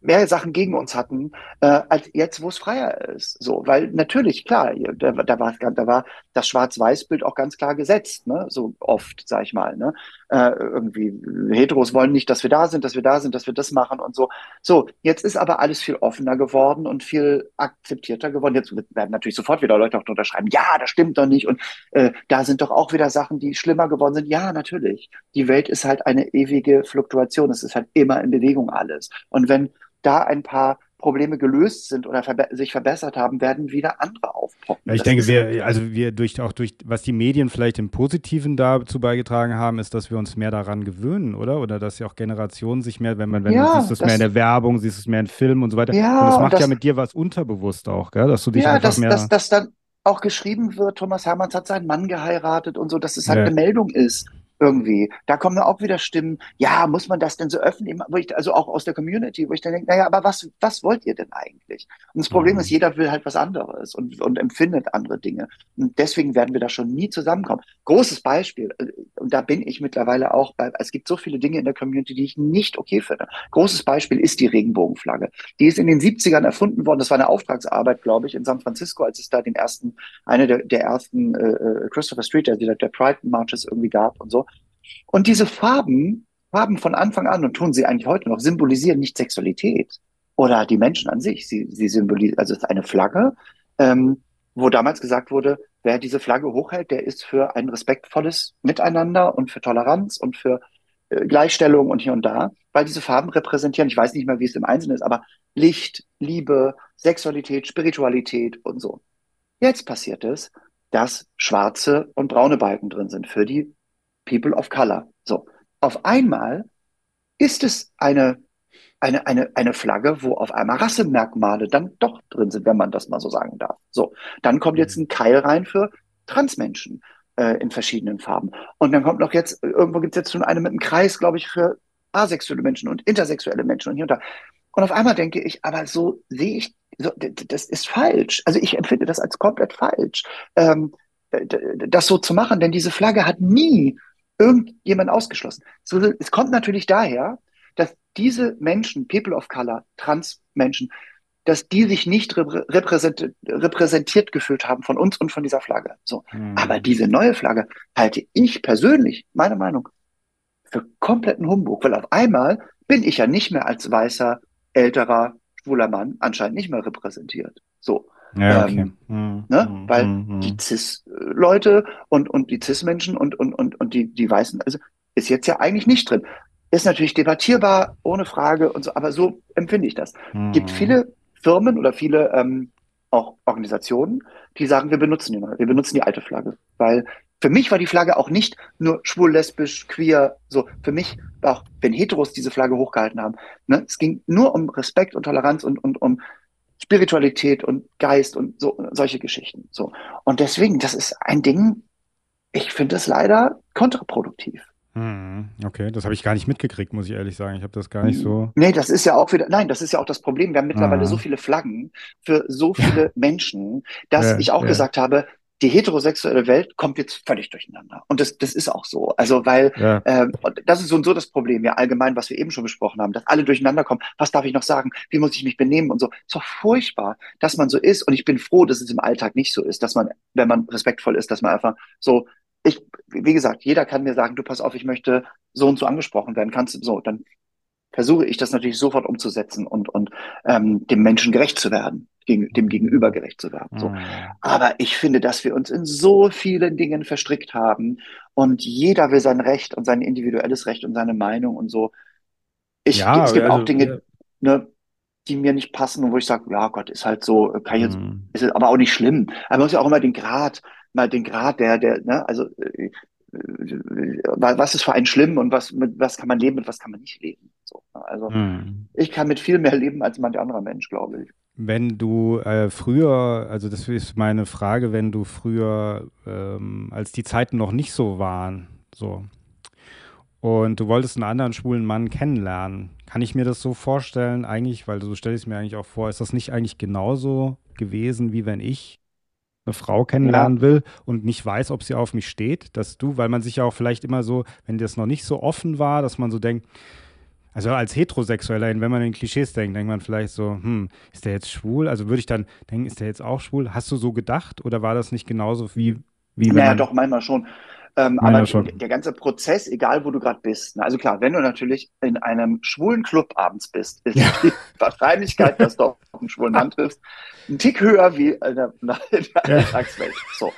mehr Sachen gegen uns hatten, äh, als jetzt, wo es freier ist. So, weil natürlich, klar, da, da, war, da war das Schwarz-Weiß-Bild auch ganz klar gesetzt, ne? so oft, sag ich mal. Ne? Äh, irgendwie, Heteros wollen nicht, dass wir da sind, dass wir da sind, dass wir das machen und so. So, jetzt ist aber alles viel offener geworden und viel akzeptierter geworden. Jetzt werden natürlich sofort wieder Leute auch drunter schreiben, ja, das stimmt doch nicht und äh, da sind doch auch wieder Sachen, die schlimmer geworden sind. Ja, natürlich. Die Welt ist halt eine ewige Fluktuation. Es ist halt immer in Bewegung alles. Und wenn da ein paar Probleme gelöst sind oder verbe sich verbessert haben, werden wieder andere aufpoppen. Ja, ich das denke, wir, also wir durch auch durch, was die Medien vielleicht im Positiven dazu beigetragen haben, ist, dass wir uns mehr daran gewöhnen, oder? Oder dass ja auch Generationen sich mehr, wenn man, wenn ja, du siehst es mehr in der Werbung, siehst es mehr in Filmen und so weiter. Ja, und das macht und das, ja mit dir was unterbewusst auch, gell? Dass du dich ja, einfach dass, mehr. Dass, dass dann auch geschrieben wird, Thomas Hermanns hat seinen Mann geheiratet und so, dass es halt ja. eine Meldung ist irgendwie. Da kommen dann auch wieder Stimmen, ja, muss man das denn so öffentlich machen? Also auch aus der Community, wo ich dann denke, naja, aber was, was wollt ihr denn eigentlich? Und das Problem mhm. ist, jeder will halt was anderes und, und empfindet andere Dinge. Und deswegen werden wir da schon nie zusammenkommen. Großes Beispiel, äh, und da bin ich mittlerweile auch bei, es gibt so viele Dinge in der Community, die ich nicht okay finde. Großes Beispiel ist die Regenbogenflagge. Die ist in den 70ern erfunden worden. Das war eine Auftragsarbeit, glaube ich, in San Francisco, als es da den ersten, eine der, der ersten äh, äh Christopher Street, der, der Pride Marches irgendwie gab und so. Und diese Farben, Farben von Anfang an und tun sie eigentlich heute noch, symbolisieren nicht Sexualität oder die Menschen an sich. Sie, sie symbolisieren, also es ist eine Flagge, ähm, wo damals gesagt wurde, wer diese Flagge hochhält, der ist für ein respektvolles Miteinander und für Toleranz und für äh, Gleichstellung und hier und da, weil diese Farben repräsentieren, ich weiß nicht mehr, wie es im Einzelnen ist, aber Licht, Liebe, Sexualität, Spiritualität und so. Jetzt passiert es, dass schwarze und braune Balken drin sind für die People of Color. So, auf einmal ist es eine, eine, eine, eine Flagge, wo auf einmal Rassemerkmale dann doch drin sind, wenn man das mal so sagen darf. So, dann kommt jetzt ein Keil rein für Transmenschen äh, in verschiedenen Farben. Und dann kommt noch jetzt, irgendwo gibt es jetzt schon eine mit einem Kreis, glaube ich, für asexuelle Menschen und intersexuelle Menschen und hier und da. Und auf einmal denke ich, aber so sehe ich, so, das ist falsch. Also ich empfinde das als komplett falsch. Ähm, das so zu machen, denn diese Flagge hat nie irgendjemand ausgeschlossen. Es kommt natürlich daher, dass diese Menschen, People of Color, Trans-Menschen, dass die sich nicht repräsentiert, repräsentiert gefühlt haben von uns und von dieser Flagge. So. Mhm. Aber diese neue Flagge halte ich persönlich, meine Meinung, für kompletten Humbug, weil auf einmal bin ich ja nicht mehr als weißer, älterer, schwuler Mann anscheinend nicht mehr repräsentiert. So. Ja, okay. ähm, mhm. ne? Mhm. Weil mhm. die Cis-Leute und, und die Cis-Menschen und, und, und, und die, die Weißen, also ist jetzt ja eigentlich nicht drin. Ist natürlich debattierbar, ohne Frage und so, aber so empfinde ich das. Mhm. Gibt viele Firmen oder viele ähm, auch Organisationen, die sagen, wir benutzen die, wir benutzen die alte Flagge. Weil für mich war die Flagge auch nicht nur schwul, lesbisch, queer, so. Für mich war auch, wenn Heteros diese Flagge hochgehalten haben, ne, es ging nur um Respekt und Toleranz und, und um Spiritualität und Geist und so, solche Geschichten, so. Und deswegen, das ist ein Ding, ich finde es leider kontraproduktiv. Hm, okay, das habe ich gar nicht mitgekriegt, muss ich ehrlich sagen. Ich habe das gar nicht so. Nee, das ist ja auch wieder, nein, das ist ja auch das Problem. Wir haben mittlerweile ah. so viele Flaggen für so viele Menschen, dass ja, ich auch ja. gesagt habe, die heterosexuelle Welt kommt jetzt völlig durcheinander. Und das, das ist auch so. Also, weil ja. äh, das ist so und so das Problem, ja, allgemein, was wir eben schon besprochen haben, dass alle durcheinander kommen. Was darf ich noch sagen? Wie muss ich mich benehmen und so? Ist doch furchtbar, dass man so ist. Und ich bin froh, dass es im Alltag nicht so ist, dass man, wenn man respektvoll ist, dass man einfach so ich, wie gesagt, jeder kann mir sagen, du pass auf, ich möchte so und so angesprochen werden, kannst du so, dann versuche ich das natürlich sofort umzusetzen und, und ähm, dem Menschen gerecht zu werden, gegen, dem Gegenüber gerecht zu werden. So. Mhm. Aber ich finde, dass wir uns in so vielen Dingen verstrickt haben und jeder will sein Recht und sein individuelles Recht und seine Meinung und so. Ich, ja, es gibt also, auch Dinge, ja. ne, die mir nicht passen und wo ich sage, ja Gott, ist halt so, kann ich jetzt, mhm. ist aber auch nicht schlimm. Aber man muss ja auch immer den Grad mal den Grad der, der, ne, also äh, was ist für einen schlimm und was, mit was kann man leben und was kann man nicht leben. So, ne? also hm. ich kann mit viel mehr leben als manch anderer Mensch, glaube ich. Wenn du äh, früher, also das ist meine Frage, wenn du früher, ähm, als die Zeiten noch nicht so waren, so, und du wolltest einen anderen schwulen Mann kennenlernen, kann ich mir das so vorstellen, eigentlich, weil so stelle ich es mir eigentlich auch vor, ist das nicht eigentlich genauso gewesen, wie wenn ich eine Frau kennenlernen ja. will und nicht weiß, ob sie auf mich steht, dass du, weil man sich ja auch vielleicht immer so, wenn das noch nicht so offen war, dass man so denkt, also als Heterosexueller, wenn man in Klischees denkt, denkt man vielleicht so, hm, ist der jetzt schwul? Also würde ich dann denken, ist der jetzt auch schwul? Hast du so gedacht oder war das nicht genauso wie, wie Naja, doch, manchmal schon. Ähm, aber schon. der ganze Prozess, egal wo du gerade bist, ne? also klar, wenn du natürlich in einem schwulen Club abends bist, ist ja. die Wahrscheinlichkeit, dass du auf einen schwulen Mann triffst, ein Tick höher wie in der, in der ja. So.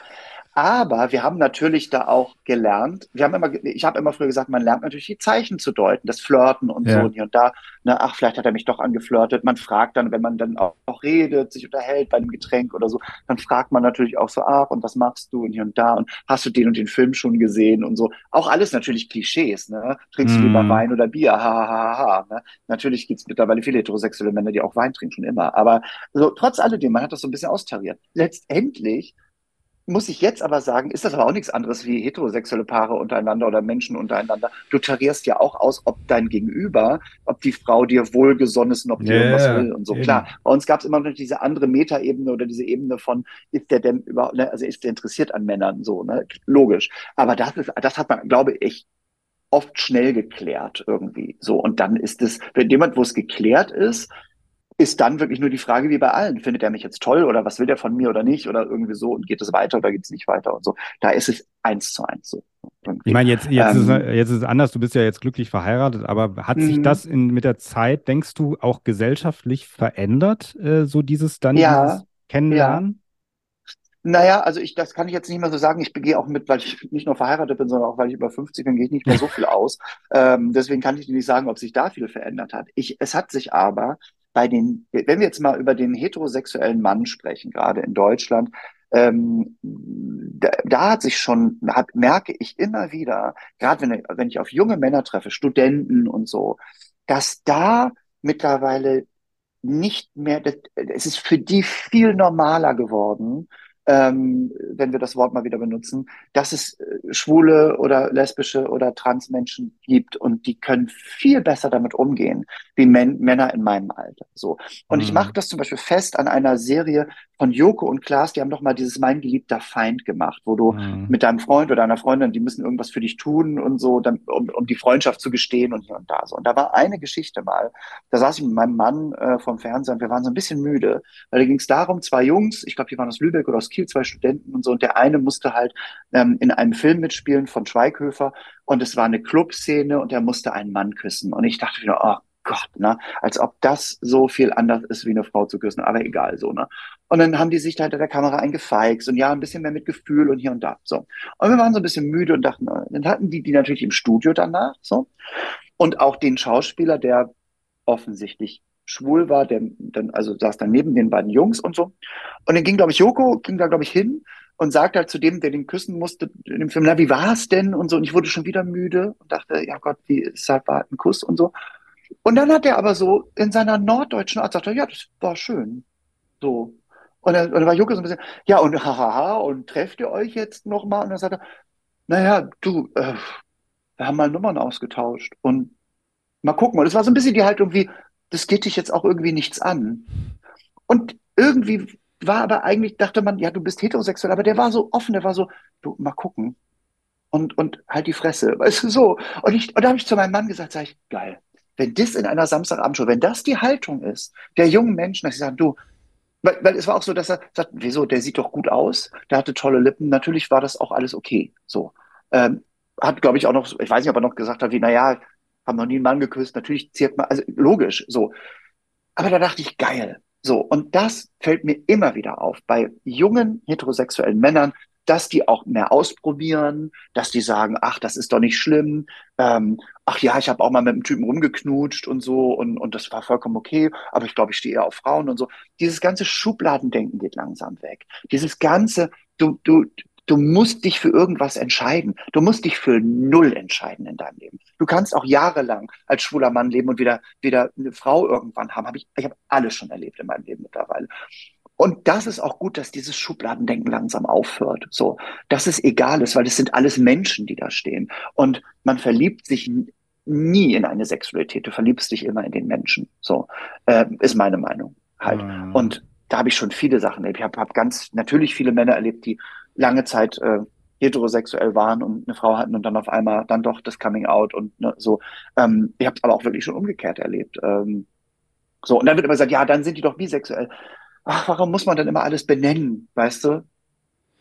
Aber wir haben natürlich da auch gelernt, wir haben immer, ich habe immer früher gesagt, man lernt natürlich die Zeichen zu deuten, das Flirten und ja. so und hier und da. Ne, ach, vielleicht hat er mich doch angeflirtet. Man fragt dann, wenn man dann auch, auch, redet, sich unterhält bei einem Getränk oder so, dann fragt man natürlich auch so, ach, und was machst du und hier und da und hast du den und den Film schon gesehen und so. Auch alles natürlich Klischees, ne? Trinkst mm. du lieber mhm. Wein oder Bier? Ha, ha, ha, ha. Ne? Natürlich gibt's mittlerweile viele heterosexuelle Männer, die auch Wein trinken, schon immer. Aber so, trotz alledem, man hat das so ein bisschen austariert. Letztendlich muss ich jetzt aber sagen, ist das aber auch nichts anderes wie heterosexuelle Paare untereinander oder Menschen untereinander. Du tarierst ja auch aus, ob dein Gegenüber, ob die Frau dir wohlgesonnen ist und ob die yeah, irgendwas will und so. Eben. Klar, bei uns gab es immer noch diese andere Metaebene oder diese Ebene von, ist der denn überhaupt, ne, also ist der interessiert an Männern, so, ne? Logisch. Aber das ist, das hat man, glaube ich, oft schnell geklärt irgendwie. So. Und dann ist es, wenn jemand, wo es geklärt ist, ist dann wirklich nur die Frage wie bei allen. Findet er mich jetzt toll oder was will der von mir oder nicht oder irgendwie so und geht es weiter oder geht es nicht weiter und so. Da ist es eins zu eins so. Irgendwie. Ich meine, jetzt, jetzt, ähm, ist, jetzt ist es anders, du bist ja jetzt glücklich verheiratet, aber hat sich mhm. das in, mit der Zeit, denkst du, auch gesellschaftlich verändert, äh, so dieses dann ja, dieses Kennenlernen? Ja. Naja, also ich, das kann ich jetzt nicht mehr so sagen. Ich gehe auch mit, weil ich nicht nur verheiratet bin, sondern auch weil ich über 50 bin, gehe ich nicht mehr so viel aus. Ähm, deswegen kann ich nicht sagen, ob sich da viel verändert hat. Ich, es hat sich aber bei den, wenn wir jetzt mal über den heterosexuellen Mann sprechen, gerade in Deutschland, ähm, da, da hat sich schon, hat, merke ich immer wieder, gerade wenn, wenn ich auf junge Männer treffe, Studenten und so, dass da mittlerweile nicht mehr, das, es ist für die viel normaler geworden, ähm, wenn wir das Wort mal wieder benutzen, dass es äh, schwule oder lesbische oder trans Menschen gibt und die können viel besser damit umgehen, wie Men Männer in meinem Alter. So. Und mhm. ich mache das zum Beispiel fest an einer Serie von Joko und Klaas, die haben doch mal dieses Mein geliebter Feind gemacht, wo du mhm. mit deinem Freund oder deiner Freundin, die müssen irgendwas für dich tun und so, dann, um, um die Freundschaft zu gestehen und hier und da so. Und da war eine Geschichte mal, da saß ich mit meinem Mann äh, vom Fernseher und wir waren so ein bisschen müde, weil da ging es darum, zwei Jungs, ich glaube, die waren aus Lübeck oder aus Kiel, zwei Studenten und so, und der eine musste halt ähm, in einem Film mitspielen von Schweighöfer und es war eine Clubszene und er musste einen Mann küssen. Und ich dachte wieder, oh Gott, ne? Als ob das so viel anders ist, wie eine Frau zu küssen. Aber egal, so, ne? Und dann haben die sich da hinter der Kamera eingefeixt und ja, ein bisschen mehr mit Gefühl und hier und da, so. Und wir waren so ein bisschen müde und dachten, äh, dann hatten die die natürlich im Studio danach, so. Und auch den Schauspieler, der offensichtlich schwul war, der dann, also saß dann neben den beiden Jungs und so. Und dann ging, glaube ich, Joko, ging da, glaube ich, hin und sagte halt zu dem, der den küssen musste in dem Film, na, wie war es denn? Und so. Und ich wurde schon wieder müde und dachte, ja Gott, wie ist halt war ein Kuss und so. Und dann hat er aber so in seiner norddeutschen Art gesagt, ja, das war schön. So. Und dann, und dann war Jucke so ein bisschen, ja, und hahaha, und trefft ihr euch jetzt nochmal? Und dann sagt er, naja, du, äh, wir haben mal Nummern ausgetauscht und mal gucken. Und es war so ein bisschen die Haltung wie, das geht dich jetzt auch irgendwie nichts an. Und irgendwie war aber eigentlich, dachte man, ja, du bist heterosexuell, aber der war so offen, der war so, du, mal gucken. Und, und halt die Fresse, weißt du, so. Und ich, und da habe ich zu meinem Mann gesagt, sag ich, geil, wenn das in einer Samstagabendshow, wenn das die Haltung ist der jungen Menschen, dass sie sagen, du, weil, weil es war auch so, dass er sagt, wieso, der sieht doch gut aus, der hatte tolle Lippen, natürlich war das auch alles okay. So. Ähm, hat, glaube ich, auch noch, ich weiß nicht, ob er noch gesagt hat, wie, naja, haben noch nie einen Mann geküsst, natürlich zirkt man, also logisch, so. Aber da dachte ich, geil. So, und das fällt mir immer wieder auf bei jungen heterosexuellen Männern, dass die auch mehr ausprobieren, dass die sagen, ach, das ist doch nicht schlimm, ähm, ach ja, ich habe auch mal mit einem Typen rumgeknutscht und so und, und das war vollkommen okay, aber ich glaube, ich stehe eher auf Frauen und so. Dieses ganze Schubladendenken geht langsam weg. Dieses ganze, du, du, du musst dich für irgendwas entscheiden. Du musst dich für null entscheiden in deinem Leben. Du kannst auch jahrelang als schwuler Mann leben und wieder, wieder eine Frau irgendwann haben. Hab ich ich habe alles schon erlebt in meinem Leben mittlerweile. Und das ist auch gut, dass dieses Schubladendenken langsam aufhört. So, dass es egal ist, weil es sind alles Menschen, die da stehen. Und man verliebt sich nie in eine Sexualität. Du verliebst dich immer in den Menschen. So, äh, ist meine Meinung halt. Mhm. Und da habe ich schon viele Sachen erlebt. Ich habe hab ganz natürlich viele Männer erlebt, die lange Zeit äh, heterosexuell waren und eine Frau hatten und dann auf einmal dann doch das Coming Out und ne, so. Ähm, ich habe es aber auch wirklich schon umgekehrt erlebt. Ähm, so, und dann wird immer gesagt, ja, dann sind die doch bisexuell ach, warum muss man denn immer alles benennen, weißt du?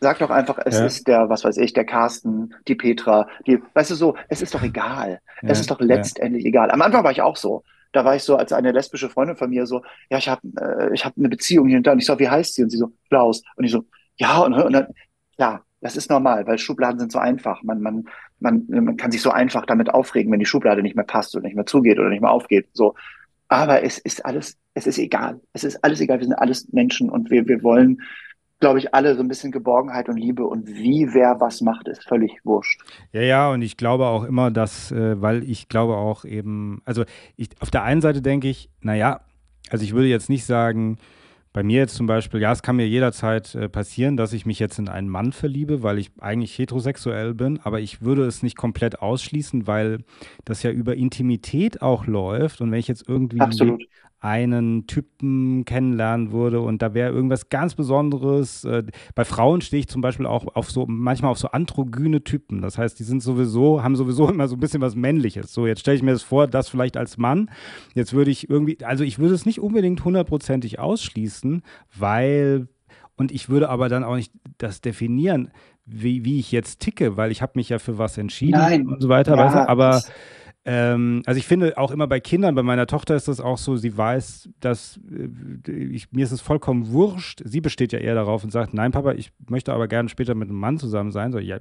Sag doch einfach, es ja. ist der, was weiß ich, der Carsten, die Petra, die, weißt du so, es ist doch egal. Ja, es ist doch letztendlich ja. egal. Am Anfang war ich auch so. Da war ich so als eine lesbische Freundin von mir so, ja, ich habe äh, ich hab eine Beziehung hier und da. Und ich so, wie heißt sie? Und sie so, Klaus. Und ich so, ja, und, und dann, klar, das ist normal, weil Schubladen sind so einfach. Man, man, man, man kann sich so einfach damit aufregen, wenn die Schublade nicht mehr passt oder nicht mehr zugeht oder nicht mehr aufgeht. So. Aber es ist alles, es ist egal. Es ist alles egal. Wir sind alles Menschen und wir, wir wollen, glaube ich, alle so ein bisschen Geborgenheit und Liebe und wie wer was macht, ist völlig wurscht. Ja, ja, und ich glaube auch immer, dass, äh, weil ich glaube auch eben, also ich, auf der einen Seite denke ich, naja, also ich würde jetzt nicht sagen, bei mir jetzt zum Beispiel, ja, es kann mir jederzeit äh, passieren, dass ich mich jetzt in einen Mann verliebe, weil ich eigentlich heterosexuell bin, aber ich würde es nicht komplett ausschließen, weil das ja über Intimität auch läuft. Und wenn ich jetzt irgendwie Absolut einen Typen kennenlernen würde und da wäre irgendwas ganz Besonderes. Äh, bei Frauen stehe ich zum Beispiel auch auf so, manchmal auf so androgyne Typen. Das heißt, die sind sowieso, haben sowieso immer so ein bisschen was Männliches. So, jetzt stelle ich mir das vor, das vielleicht als Mann. Jetzt würde ich irgendwie, also ich würde es nicht unbedingt hundertprozentig ausschließen, weil, und ich würde aber dann auch nicht das definieren, wie, wie ich jetzt ticke, weil ich habe mich ja für was entschieden Nein. und so weiter. Ja, weißt du? Aber ähm, also ich finde auch immer bei Kindern, bei meiner Tochter ist das auch so, sie weiß, dass äh, ich, mir ist es vollkommen wurscht. Sie besteht ja eher darauf und sagt, nein, Papa, ich möchte aber gerne später mit einem Mann zusammen sein. So, ja.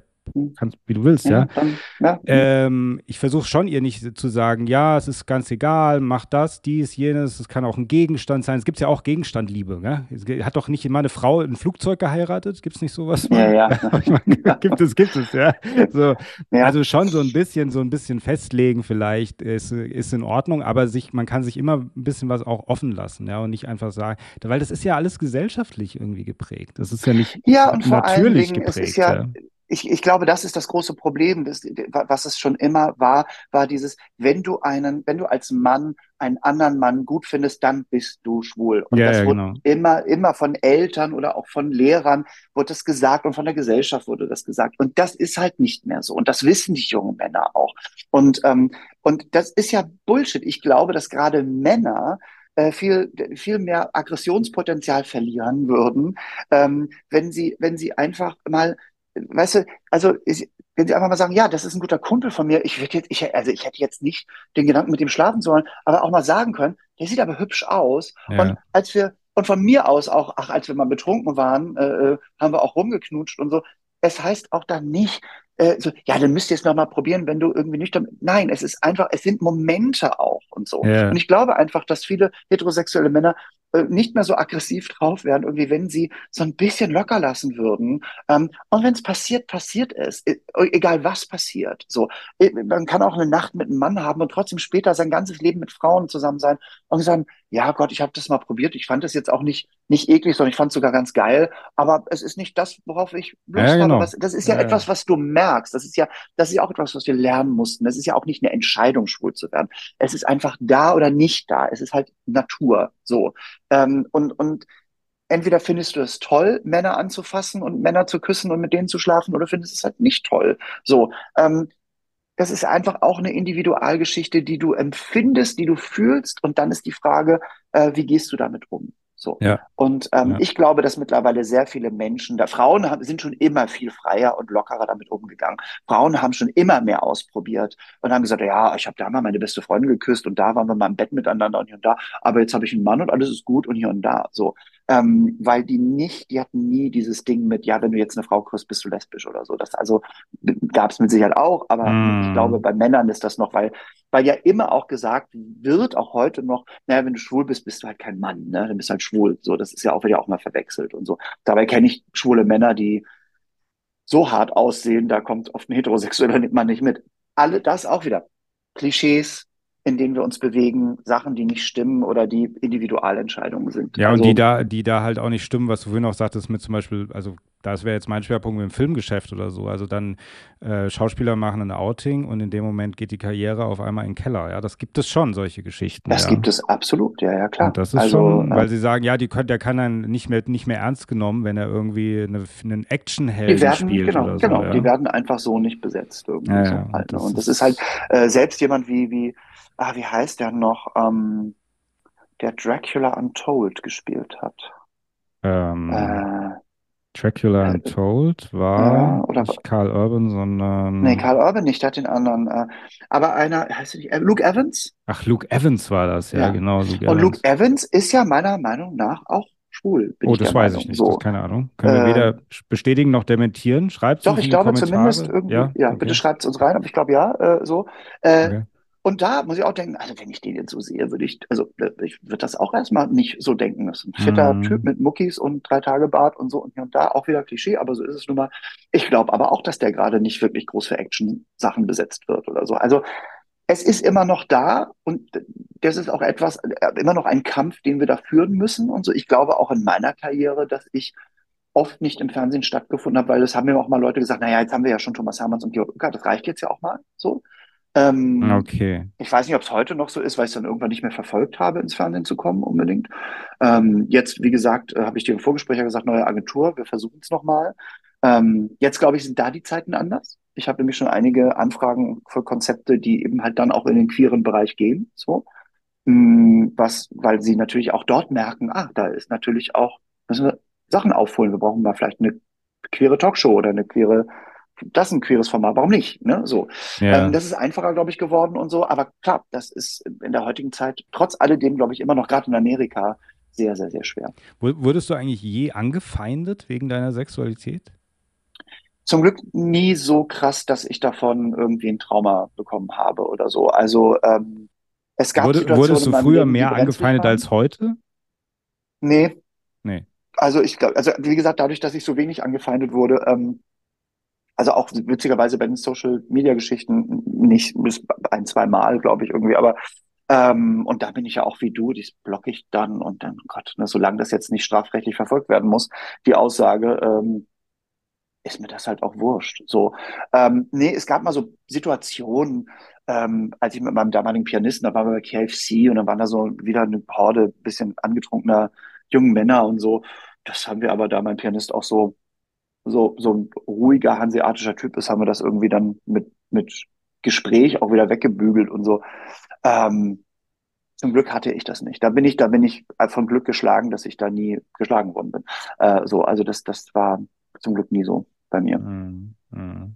Kannst, wie du willst, ja. ja. Dann, ja. Ähm, ich versuche schon ihr nicht zu sagen, ja, es ist ganz egal, mach das, dies, jenes, es kann auch ein Gegenstand sein. Es gibt ja auch Gegenstandliebe, ne? Hat doch nicht immer eine Frau ein Flugzeug geheiratet? Gibt es nicht sowas? Ja, ja. gibt es, gibt es, ja. So, ja. Also schon so ein bisschen, so ein bisschen festlegen vielleicht ist, ist in Ordnung, aber sich, man kann sich immer ein bisschen was auch offen lassen, ja, und nicht einfach sagen, weil das ist ja alles gesellschaftlich irgendwie geprägt. Das ist ja nicht ja, und natürlich Dingen, geprägt. Es ist ja, ja ich, ich glaube, das ist das große Problem, das, was es schon immer war, war dieses, wenn du einen, wenn du als Mann einen anderen Mann gut findest, dann bist du schwul. Und ja, das ja, wurde genau. immer, immer von Eltern oder auch von Lehrern wurde das gesagt und von der Gesellschaft wurde das gesagt. Und das ist halt nicht mehr so. Und das wissen die jungen Männer auch. Und, ähm, und das ist ja Bullshit. Ich glaube, dass gerade Männer äh, viel, viel mehr Aggressionspotenzial verlieren würden, ähm, wenn sie, wenn sie einfach mal weißt du, also ich, wenn sie einfach mal sagen, ja, das ist ein guter Kumpel von mir, ich würde jetzt, ich, also ich hätte jetzt nicht den Gedanken mit dem schlafen sollen, aber auch mal sagen können, der sieht aber hübsch aus. Ja. Und als wir, und von mir aus auch, ach, als wir mal betrunken waren, äh, äh haben wir auch rumgeknutscht und so. Es heißt auch dann nicht, äh, so, ja, dann müsst ihr es nochmal probieren, wenn du irgendwie nicht damit. Nein, es ist einfach, es sind Momente auch und so. Ja. Und ich glaube einfach, dass viele heterosexuelle Männer nicht mehr so aggressiv drauf werden, irgendwie, wenn sie so ein bisschen locker lassen würden. Ähm, und wenn es passiert, passiert es. E egal was passiert. So, e, man kann auch eine Nacht mit einem Mann haben und trotzdem später sein ganzes Leben mit Frauen zusammen sein und sagen, ja Gott, ich habe das mal probiert. Ich fand das jetzt auch nicht, nicht eklig, sondern ich fand es sogar ganz geil. Aber es ist nicht das, worauf ich Lust ja, genau. habe. Das, das ist ja, ja etwas, was du merkst. Das ist ja, das ist ja auch etwas, was wir lernen mussten. Das ist ja auch nicht eine Entscheidung, schwul zu werden. Es ist einfach da oder nicht da. Es ist halt Natur. So. Ähm, und, und entweder findest du es toll, Männer anzufassen und Männer zu küssen und mit denen zu schlafen, oder findest es halt nicht toll. So. Ähm, das ist einfach auch eine Individualgeschichte, die du empfindest, die du fühlst. Und dann ist die Frage, äh, wie gehst du damit um? So. Ja. Und ähm, ja. ich glaube, dass mittlerweile sehr viele Menschen, da Frauen haben, sind schon immer viel freier und lockerer damit umgegangen. Frauen haben schon immer mehr ausprobiert und haben gesagt, ja, ich habe da mal meine beste Freundin geküsst und da waren wir mal im Bett miteinander und hier und da, aber jetzt habe ich einen Mann und alles ist gut und hier und da. So ähm, weil die nicht, die hatten nie dieses Ding mit, ja, wenn du jetzt eine Frau kriegst, bist du lesbisch oder so. Das also gab es mit Sicherheit auch, aber mm. ich glaube, bei Männern ist das noch, weil, weil ja immer auch gesagt wird, auch heute noch, naja, wenn du schwul bist, bist du halt kein Mann, ne? Dann bist du halt schwul. So, das ist ja auch, wird ja auch mal verwechselt und so. Dabei kenne ich schwule Männer, die so hart aussehen, da kommt oft ein heterosexueller Mann nicht mit. Alle das auch wieder. Klischees, in denen wir uns bewegen, Sachen, die nicht stimmen oder die Individualentscheidungen sind. Ja, also, und die da, die da halt auch nicht stimmen, was du vorhin auch sagtest, mit zum Beispiel, also das wäre jetzt mein Schwerpunkt mit dem Filmgeschäft oder so. Also dann äh, Schauspieler machen ein Outing und in dem Moment geht die Karriere auf einmal in den Keller. Ja, das gibt es schon, solche Geschichten. Das ja. gibt es absolut, ja, ja, klar. Und das ist also, schon, weil äh, sie sagen, ja, die der kann dann nicht mehr, nicht mehr ernst genommen, wenn er irgendwie eine, einen Actionhelden spielt. Genau, oder so, genau. Ja? Die werden einfach so nicht besetzt. Irgendwie ja, so halt, und, ne? das und das ist halt äh, selbst jemand wie, wie ah, wie heißt der noch, ähm, der Dracula Untold gespielt hat. Ähm, äh, Dracula äh, Untold war ja, oder, nicht Carl Urban, sondern. Nee, Carl Urban nicht, der hat den anderen. Äh, aber einer, heißt nicht, äh, Luke Evans? Ach, Luke Evans war das, ja, ja. genau. Luke Und Evans. Luke Evans ist ja meiner Meinung nach auch schwul. oh, das weiß Meinung. ich nicht, so. das keine Ahnung. Können wir äh, weder bestätigen noch dementieren? Schreibt es Doch, ich glaube zumindest irgendwie, ja, ja okay. bitte schreibt es uns rein, aber ich glaube ja, äh, so. Äh, okay. Und da muss ich auch denken, also wenn ich den jetzt so sehe, würde ich, also ich würde das auch erstmal nicht so denken. Das ist ein fitter mhm. Typ mit Muckis und drei Tage Bart und so und hier und da, auch wieder Klischee, aber so ist es nun mal. Ich glaube aber auch, dass der gerade nicht wirklich groß für Action-Sachen besetzt wird oder so. Also es ist immer noch da und das ist auch etwas, äh, immer noch ein Kampf, den wir da führen müssen und so. Ich glaube auch in meiner Karriere, dass ich oft nicht im Fernsehen stattgefunden habe, weil das haben mir auch mal Leute gesagt, naja, jetzt haben wir ja schon Thomas Hermanns und Georg Ucker, das reicht jetzt ja auch mal so. Ähm, okay. Ich weiß nicht, ob es heute noch so ist, weil ich es dann irgendwann nicht mehr verfolgt habe, ins Fernsehen zu kommen unbedingt. Ähm, jetzt, wie gesagt, äh, habe ich dir im Vorgespräch ja gesagt, neue Agentur, wir versuchen es nochmal. Ähm, jetzt, glaube ich, sind da die Zeiten anders. Ich habe nämlich schon einige Anfragen für Konzepte, die eben halt dann auch in den queeren Bereich gehen. So. Mm, was, weil sie natürlich auch dort merken, ah, da ist natürlich auch, müssen wir Sachen aufholen. Wir brauchen mal vielleicht eine queere Talkshow oder eine queere das ist ein queeres Format, warum nicht? Ne? So. Ja. Ähm, das ist einfacher, glaube ich, geworden und so. Aber klar, das ist in der heutigen Zeit trotz alledem, glaube ich, immer noch gerade in Amerika sehr, sehr, sehr schwer. Wurdest du eigentlich je angefeindet wegen deiner Sexualität? zum Glück nie so krass, dass ich davon irgendwie ein Trauma bekommen habe oder so. Also ähm, es gab Wurde, Situationen Wurdest du früher Leben, mehr angefeindet als heute? Nee. Nee. Also ich glaube, also wie gesagt, dadurch, dass ich so wenig angefeindet wurde, ähm, also auch witzigerweise bei den Social Media Geschichten nicht bis ein, zwei Mal, glaube ich, irgendwie, aber ähm, und da bin ich ja auch wie du, dies blocke ich dann und dann, Gott, ne, solange das jetzt nicht strafrechtlich verfolgt werden muss, die Aussage, ähm, ist mir das halt auch wurscht. So, ähm, nee, es gab mal so Situationen, ähm, als ich mit meinem damaligen Pianisten, da waren wir bei KFC und dann waren da so wieder eine Horde bisschen angetrunkener jungen Männer und so. Das haben wir aber, da mein Pianist auch so so so ein ruhiger hanseatischer Typ ist, haben wir das irgendwie dann mit mit Gespräch auch wieder weggebügelt und so. Ähm, zum Glück hatte ich das nicht. Da bin ich, da bin ich von Glück geschlagen, dass ich da nie geschlagen worden bin. Äh, so, also das, das war zum Glück nie so bei mir. Mhm. Mhm.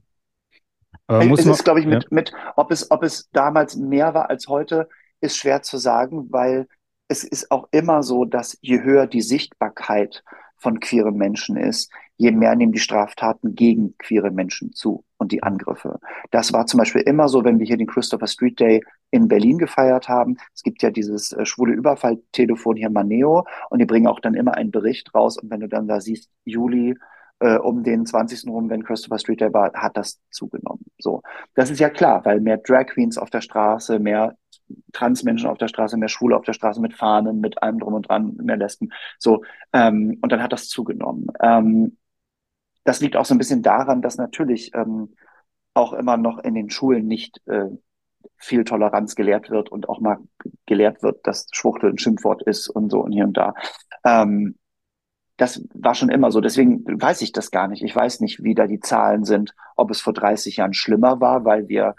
Aber muss es ist, glaube ich, mit, ja. mit, ob es, ob es damals mehr war als heute, ist schwer zu sagen, weil es ist auch immer so, dass je höher die Sichtbarkeit von queeren Menschen ist, je mehr nehmen die Straftaten gegen queere Menschen zu und die Angriffe. Das war zum Beispiel immer so, wenn wir hier den Christopher Street Day in Berlin gefeiert haben. Es gibt ja dieses äh, schwule Überfalltelefon hier Maneo und die bringen auch dann immer einen Bericht raus und wenn du dann da siehst, Juli äh, um den 20. rum, wenn Christopher Street Day war, hat das zugenommen. So, das ist ja klar, weil mehr Drag Queens auf der Straße, mehr Transmenschen auf der Straße, mehr Schwule auf der Straße mit Fahnen, mit allem drum und dran, mehr Lesben. So, ähm, und dann hat das zugenommen. Ähm, das liegt auch so ein bisschen daran, dass natürlich ähm, auch immer noch in den Schulen nicht äh, viel Toleranz gelehrt wird und auch mal gelehrt wird, dass Schwuchtel ein Schimpfwort ist und so und hier und da. Ähm, das war schon immer so. Deswegen weiß ich das gar nicht. Ich weiß nicht, wie da die Zahlen sind, ob es vor 30 Jahren schlimmer war, weil wir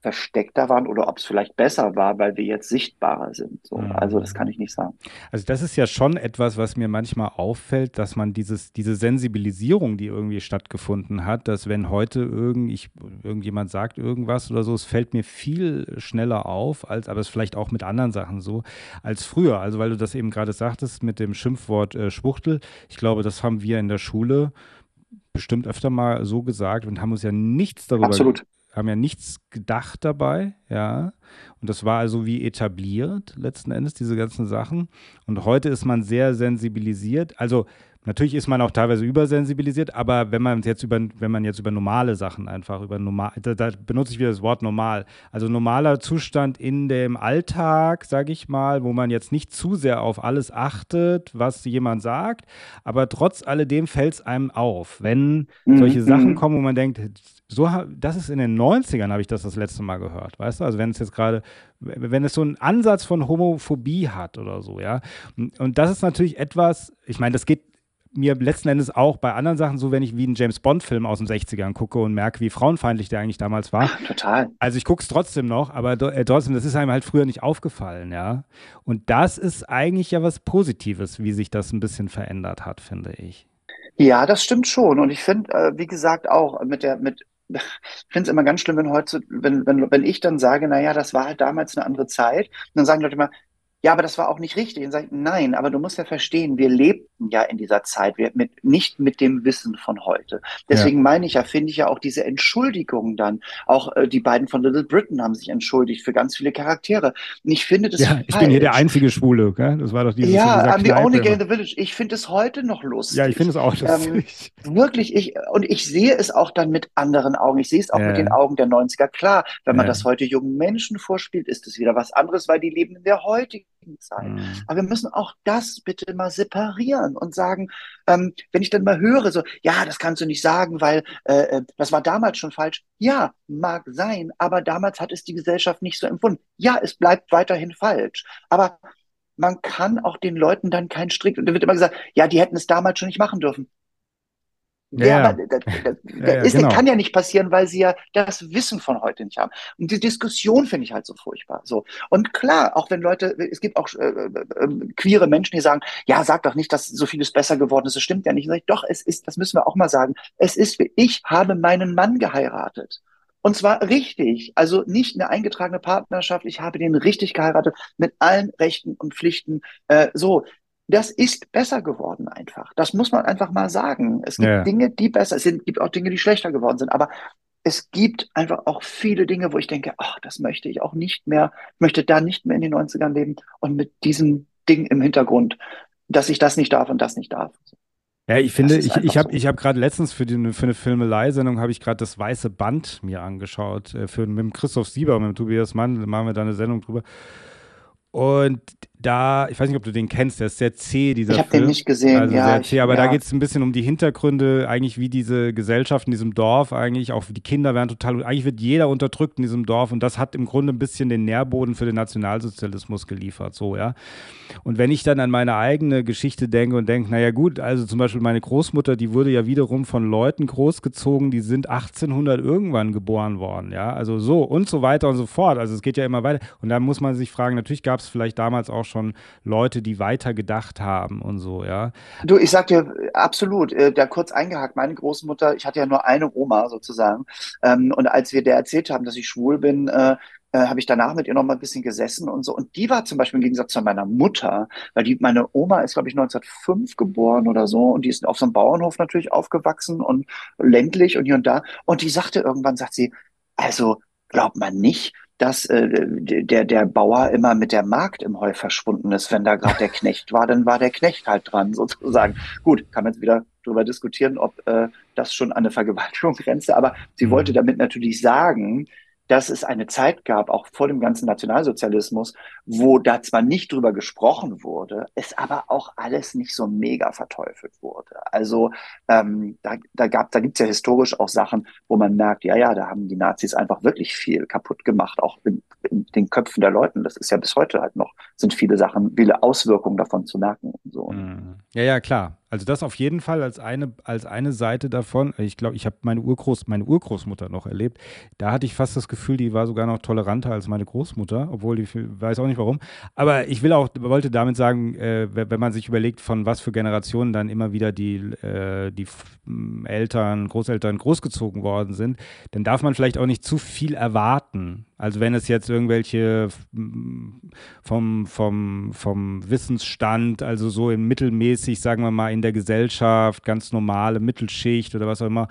versteckter waren oder ob es vielleicht besser war, weil wir jetzt sichtbarer sind. So. Mhm. Also das kann ich nicht sagen. Also das ist ja schon etwas, was mir manchmal auffällt, dass man dieses, diese Sensibilisierung, die irgendwie stattgefunden hat, dass wenn heute irgend, ich, irgendjemand sagt irgendwas oder so, es fällt mir viel schneller auf, als, aber es vielleicht auch mit anderen Sachen so, als früher. Also weil du das eben gerade sagtest mit dem Schimpfwort äh, Schwuchtel. Ich glaube, das haben wir in der Schule bestimmt öfter mal so gesagt und haben uns ja nichts darüber Absolut haben ja nichts gedacht dabei, ja. Und das war also wie etabliert, letzten Endes, diese ganzen Sachen. Und heute ist man sehr sensibilisiert. Also Natürlich ist man auch teilweise übersensibilisiert, aber wenn man jetzt über, wenn man jetzt über normale Sachen einfach, über normal, da, da benutze ich wieder das Wort normal. Also normaler Zustand in dem Alltag, sage ich mal, wo man jetzt nicht zu sehr auf alles achtet, was jemand sagt, aber trotz alledem fällt es einem auf, wenn mhm. solche Sachen mhm. kommen, wo man denkt, so, das ist in den 90ern, habe ich das das letzte Mal gehört, weißt du? Also wenn es jetzt gerade, wenn es so einen Ansatz von Homophobie hat oder so, ja. Und das ist natürlich etwas, ich meine, das geht mir letzten Endes auch bei anderen Sachen so, wenn ich wie einen James Bond-Film aus den 60ern gucke und merke, wie frauenfeindlich der eigentlich damals war. Ach, total. Also ich gucke es trotzdem noch, aber äh, trotzdem, das ist einem halt früher nicht aufgefallen, ja. Und das ist eigentlich ja was Positives, wie sich das ein bisschen verändert hat, finde ich. Ja, das stimmt schon. Und ich finde, äh, wie gesagt, auch mit der, mit, ich finde es immer ganz schlimm, wenn heute, wenn, wenn, wenn ich dann sage, naja, das war halt damals eine andere Zeit, dann sagen Leute immer, ja, aber das war auch nicht richtig. Und sage ich, nein, aber du musst ja verstehen, wir lebten ja in dieser Zeit, wir mit, nicht mit dem Wissen von heute. Deswegen ja. meine ich ja, finde ich ja auch diese Entschuldigung dann. Auch äh, die beiden von Little Britain haben sich entschuldigt für ganz viele Charaktere. Und ich finde das. Ja, ich bin hier der einzige Schwule, gell? Das war doch dieses. Ja, I'm the only gay in the village. Ich finde es heute noch lustig. Ja, ich finde es auch ähm, lustig. Ähm, wirklich, ich, und ich sehe es auch dann mit anderen Augen. Ich sehe es auch ja. mit den Augen der 90er. Klar, wenn man das heute jungen Menschen vorspielt, ist es wieder was anderes, weil die leben in der heutigen Zeit. Mhm. Aber wir müssen auch das bitte mal separieren und sagen, ähm, wenn ich dann mal höre, so, ja, das kannst du nicht sagen, weil äh, äh, das war damals schon falsch. Ja, mag sein, aber damals hat es die Gesellschaft nicht so empfunden. Ja, es bleibt weiterhin falsch. Aber man kann auch den Leuten dann keinen Strick. Und da wird immer gesagt, ja, die hätten es damals schon nicht machen dürfen. Ja, ja, aber das, das, ja, ja, ist, genau. kann ja nicht passieren, weil sie ja das Wissen von heute nicht haben. Und die Diskussion finde ich halt so furchtbar. So. Und klar, auch wenn Leute, es gibt auch äh, äh, äh, queere Menschen, die sagen, ja, sag doch nicht, dass so vieles besser geworden ist. Das stimmt ja nicht. Ich, doch, es ist, das müssen wir auch mal sagen. Es ist, ich habe meinen Mann geheiratet. Und zwar richtig, also nicht eine eingetragene Partnerschaft. Ich habe den richtig geheiratet mit allen Rechten und Pflichten. Äh, so, das ist besser geworden einfach. Das muss man einfach mal sagen. Es gibt ja. Dinge, die besser sind, es gibt auch Dinge, die schlechter geworden sind. Aber es gibt einfach auch viele Dinge, wo ich denke, ach, das möchte ich auch nicht mehr, möchte da nicht mehr in den 90ern leben und mit diesem Ding im Hintergrund, dass ich das nicht darf und das nicht darf. Ja, ich finde, ich, ich habe so. ich hab gerade letztens für, die, für eine Filmelei-Sendung habe ich gerade das Weiße Band mir angeschaut. Äh, für, mit dem Christoph Sieber, mit dem Tobias Mann, machen wir da eine Sendung drüber. Und da, ich weiß nicht, ob du den kennst, der ist sehr zäh, dieser Ich habe den nicht gesehen, also ja. Sehr zäh, aber ja. da geht es ein bisschen um die Hintergründe, eigentlich wie diese Gesellschaft in diesem Dorf, eigentlich auch die Kinder werden total, eigentlich wird jeder unterdrückt in diesem Dorf und das hat im Grunde ein bisschen den Nährboden für den Nationalsozialismus geliefert, so, ja. Und wenn ich dann an meine eigene Geschichte denke und denke, naja gut, also zum Beispiel meine Großmutter, die wurde ja wiederum von Leuten großgezogen, die sind 1800 irgendwann geboren worden, ja, also so und so weiter und so fort, also es geht ja immer weiter und da muss man sich fragen, natürlich gab es vielleicht damals auch schon Leute, die weiter gedacht haben und so, ja. Du, ich sag dir absolut, äh, da kurz eingehakt, meine Großmutter, ich hatte ja nur eine Oma sozusagen. Ähm, und als wir der erzählt haben, dass ich schwul bin, äh, äh, habe ich danach mit ihr noch mal ein bisschen gesessen und so. Und die war zum Beispiel im Gegensatz zu meiner Mutter, weil die, meine Oma ist, glaube ich, 1905 geboren oder so und die ist auf so einem Bauernhof natürlich aufgewachsen und ländlich und hier und da. Und die sagte irgendwann, sagt sie, also glaubt man nicht, dass äh, der, der Bauer immer mit der Magd im Heu verschwunden ist. Wenn da gerade der Knecht war, dann war der Knecht halt dran, sozusagen. Gut, kann man jetzt wieder darüber diskutieren, ob äh, das schon an eine Vergewaltigung grenzte. Aber sie wollte mhm. damit natürlich sagen, dass es eine Zeit gab, auch vor dem ganzen Nationalsozialismus, wo da zwar nicht drüber gesprochen wurde, es aber auch alles nicht so mega verteufelt wurde. Also ähm, da, da, gab, da gibt's ja historisch auch Sachen, wo man merkt, ja, ja, da haben die Nazis einfach wirklich viel kaputt gemacht, auch in, in den Köpfen der Leuten. Das ist ja bis heute halt noch, sind viele Sachen, viele Auswirkungen davon zu merken und so. Mhm. Ja, ja, klar. Also das auf jeden Fall als eine, als eine Seite davon. Ich glaube, ich habe meine, Urgroß, meine Urgroßmutter noch erlebt. Da hatte ich fast das Gefühl, die war sogar noch toleranter als meine Großmutter, obwohl ich weiß auch nicht warum. Aber ich will auch, wollte damit sagen, äh, wenn man sich überlegt, von was für Generationen dann immer wieder die, äh, die Eltern, Großeltern großgezogen worden sind, dann darf man vielleicht auch nicht zu viel erwarten. Also wenn es jetzt irgendwelche vom, vom, vom Wissensstand, also so im mittelmäßig, sagen wir mal, in der Gesellschaft, ganz normale Mittelschicht oder was auch immer,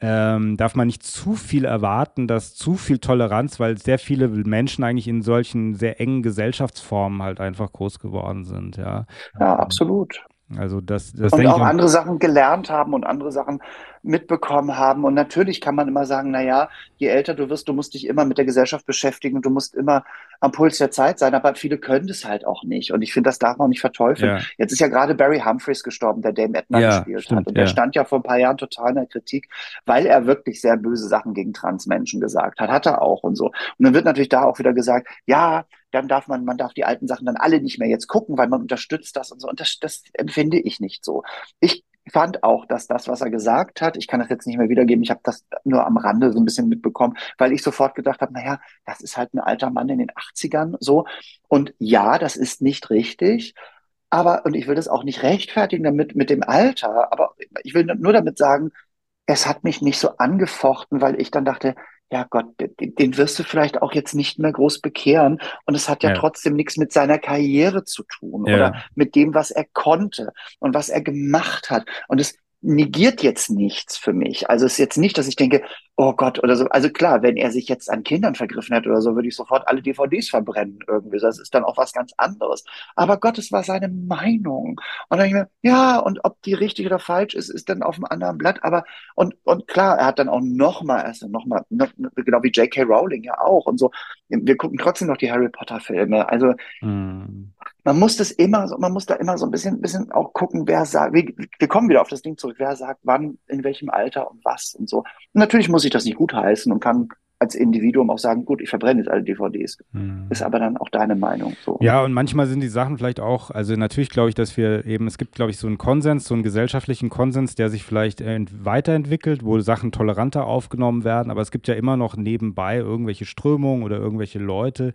ähm, darf man nicht zu viel erwarten, dass zu viel Toleranz, weil sehr viele Menschen eigentlich in solchen sehr engen Gesellschaftsformen halt einfach groß geworden sind, ja. Ja, absolut. Also das, das und auch andere Sachen gelernt haben und andere Sachen mitbekommen haben. Und natürlich kann man immer sagen, na ja, je älter du wirst, du musst dich immer mit der Gesellschaft beschäftigen, du musst immer am Puls der Zeit sein, aber viele können das halt auch nicht. Und ich finde, das darf man nicht verteufeln. Ja. Jetzt ist ja gerade Barry Humphreys gestorben, der Dame Edna ja, gespielt stimmt, hat. Und der stand ja vor ein paar Jahren total in der Kritik, weil er wirklich sehr böse Sachen gegen Transmenschen gesagt hat. Hat er auch und so. Und dann wird natürlich da auch wieder gesagt, ja, dann darf man, man darf die alten Sachen dann alle nicht mehr jetzt gucken, weil man unterstützt das und so. Und das, das empfinde ich nicht so. Ich fand auch, dass das, was er gesagt hat, ich kann das jetzt nicht mehr wiedergeben, ich habe das nur am Rande so ein bisschen mitbekommen, weil ich sofort gedacht habe, naja, das ist halt ein alter Mann in den 80ern so. Und ja, das ist nicht richtig. Aber, und ich will das auch nicht rechtfertigen damit mit dem Alter, aber ich will nur damit sagen, es hat mich nicht so angefochten, weil ich dann dachte, ja Gott, den, den wirst du vielleicht auch jetzt nicht mehr groß bekehren. Und es hat ja, ja. trotzdem nichts mit seiner Karriere zu tun ja. oder mit dem, was er konnte und was er gemacht hat. Und es negiert jetzt nichts für mich. Also es ist jetzt nicht, dass ich denke, oh Gott oder so. Also klar, wenn er sich jetzt an Kindern vergriffen hätte oder so, würde ich sofort alle DVDs verbrennen irgendwie. Das ist dann auch was ganz anderes. Aber Gott, es war seine Meinung. Und dann ich mir, ja, und ob die richtig oder falsch ist, ist dann auf einem anderen Blatt. Aber und und klar, er hat dann auch noch mal, also noch mal, noch, genau wie J.K. Rowling ja auch und so. Wir gucken trotzdem noch die Harry Potter Filme. Also hm man muss das immer so, man muss da immer so ein bisschen, bisschen auch gucken, wer sagt, wir, wir kommen wieder auf das Ding zurück, wer sagt wann, in welchem Alter und was und so. Und natürlich muss ich das nicht gutheißen und kann als Individuum auch sagen, gut, ich verbrenne jetzt alle DVDs. Hm. Ist aber dann auch deine Meinung. So. Ja, und manchmal sind die Sachen vielleicht auch, also natürlich glaube ich, dass wir eben, es gibt, glaube ich, so einen Konsens, so einen gesellschaftlichen Konsens, der sich vielleicht weiterentwickelt, wo Sachen toleranter aufgenommen werden, aber es gibt ja immer noch nebenbei irgendwelche Strömungen oder irgendwelche Leute,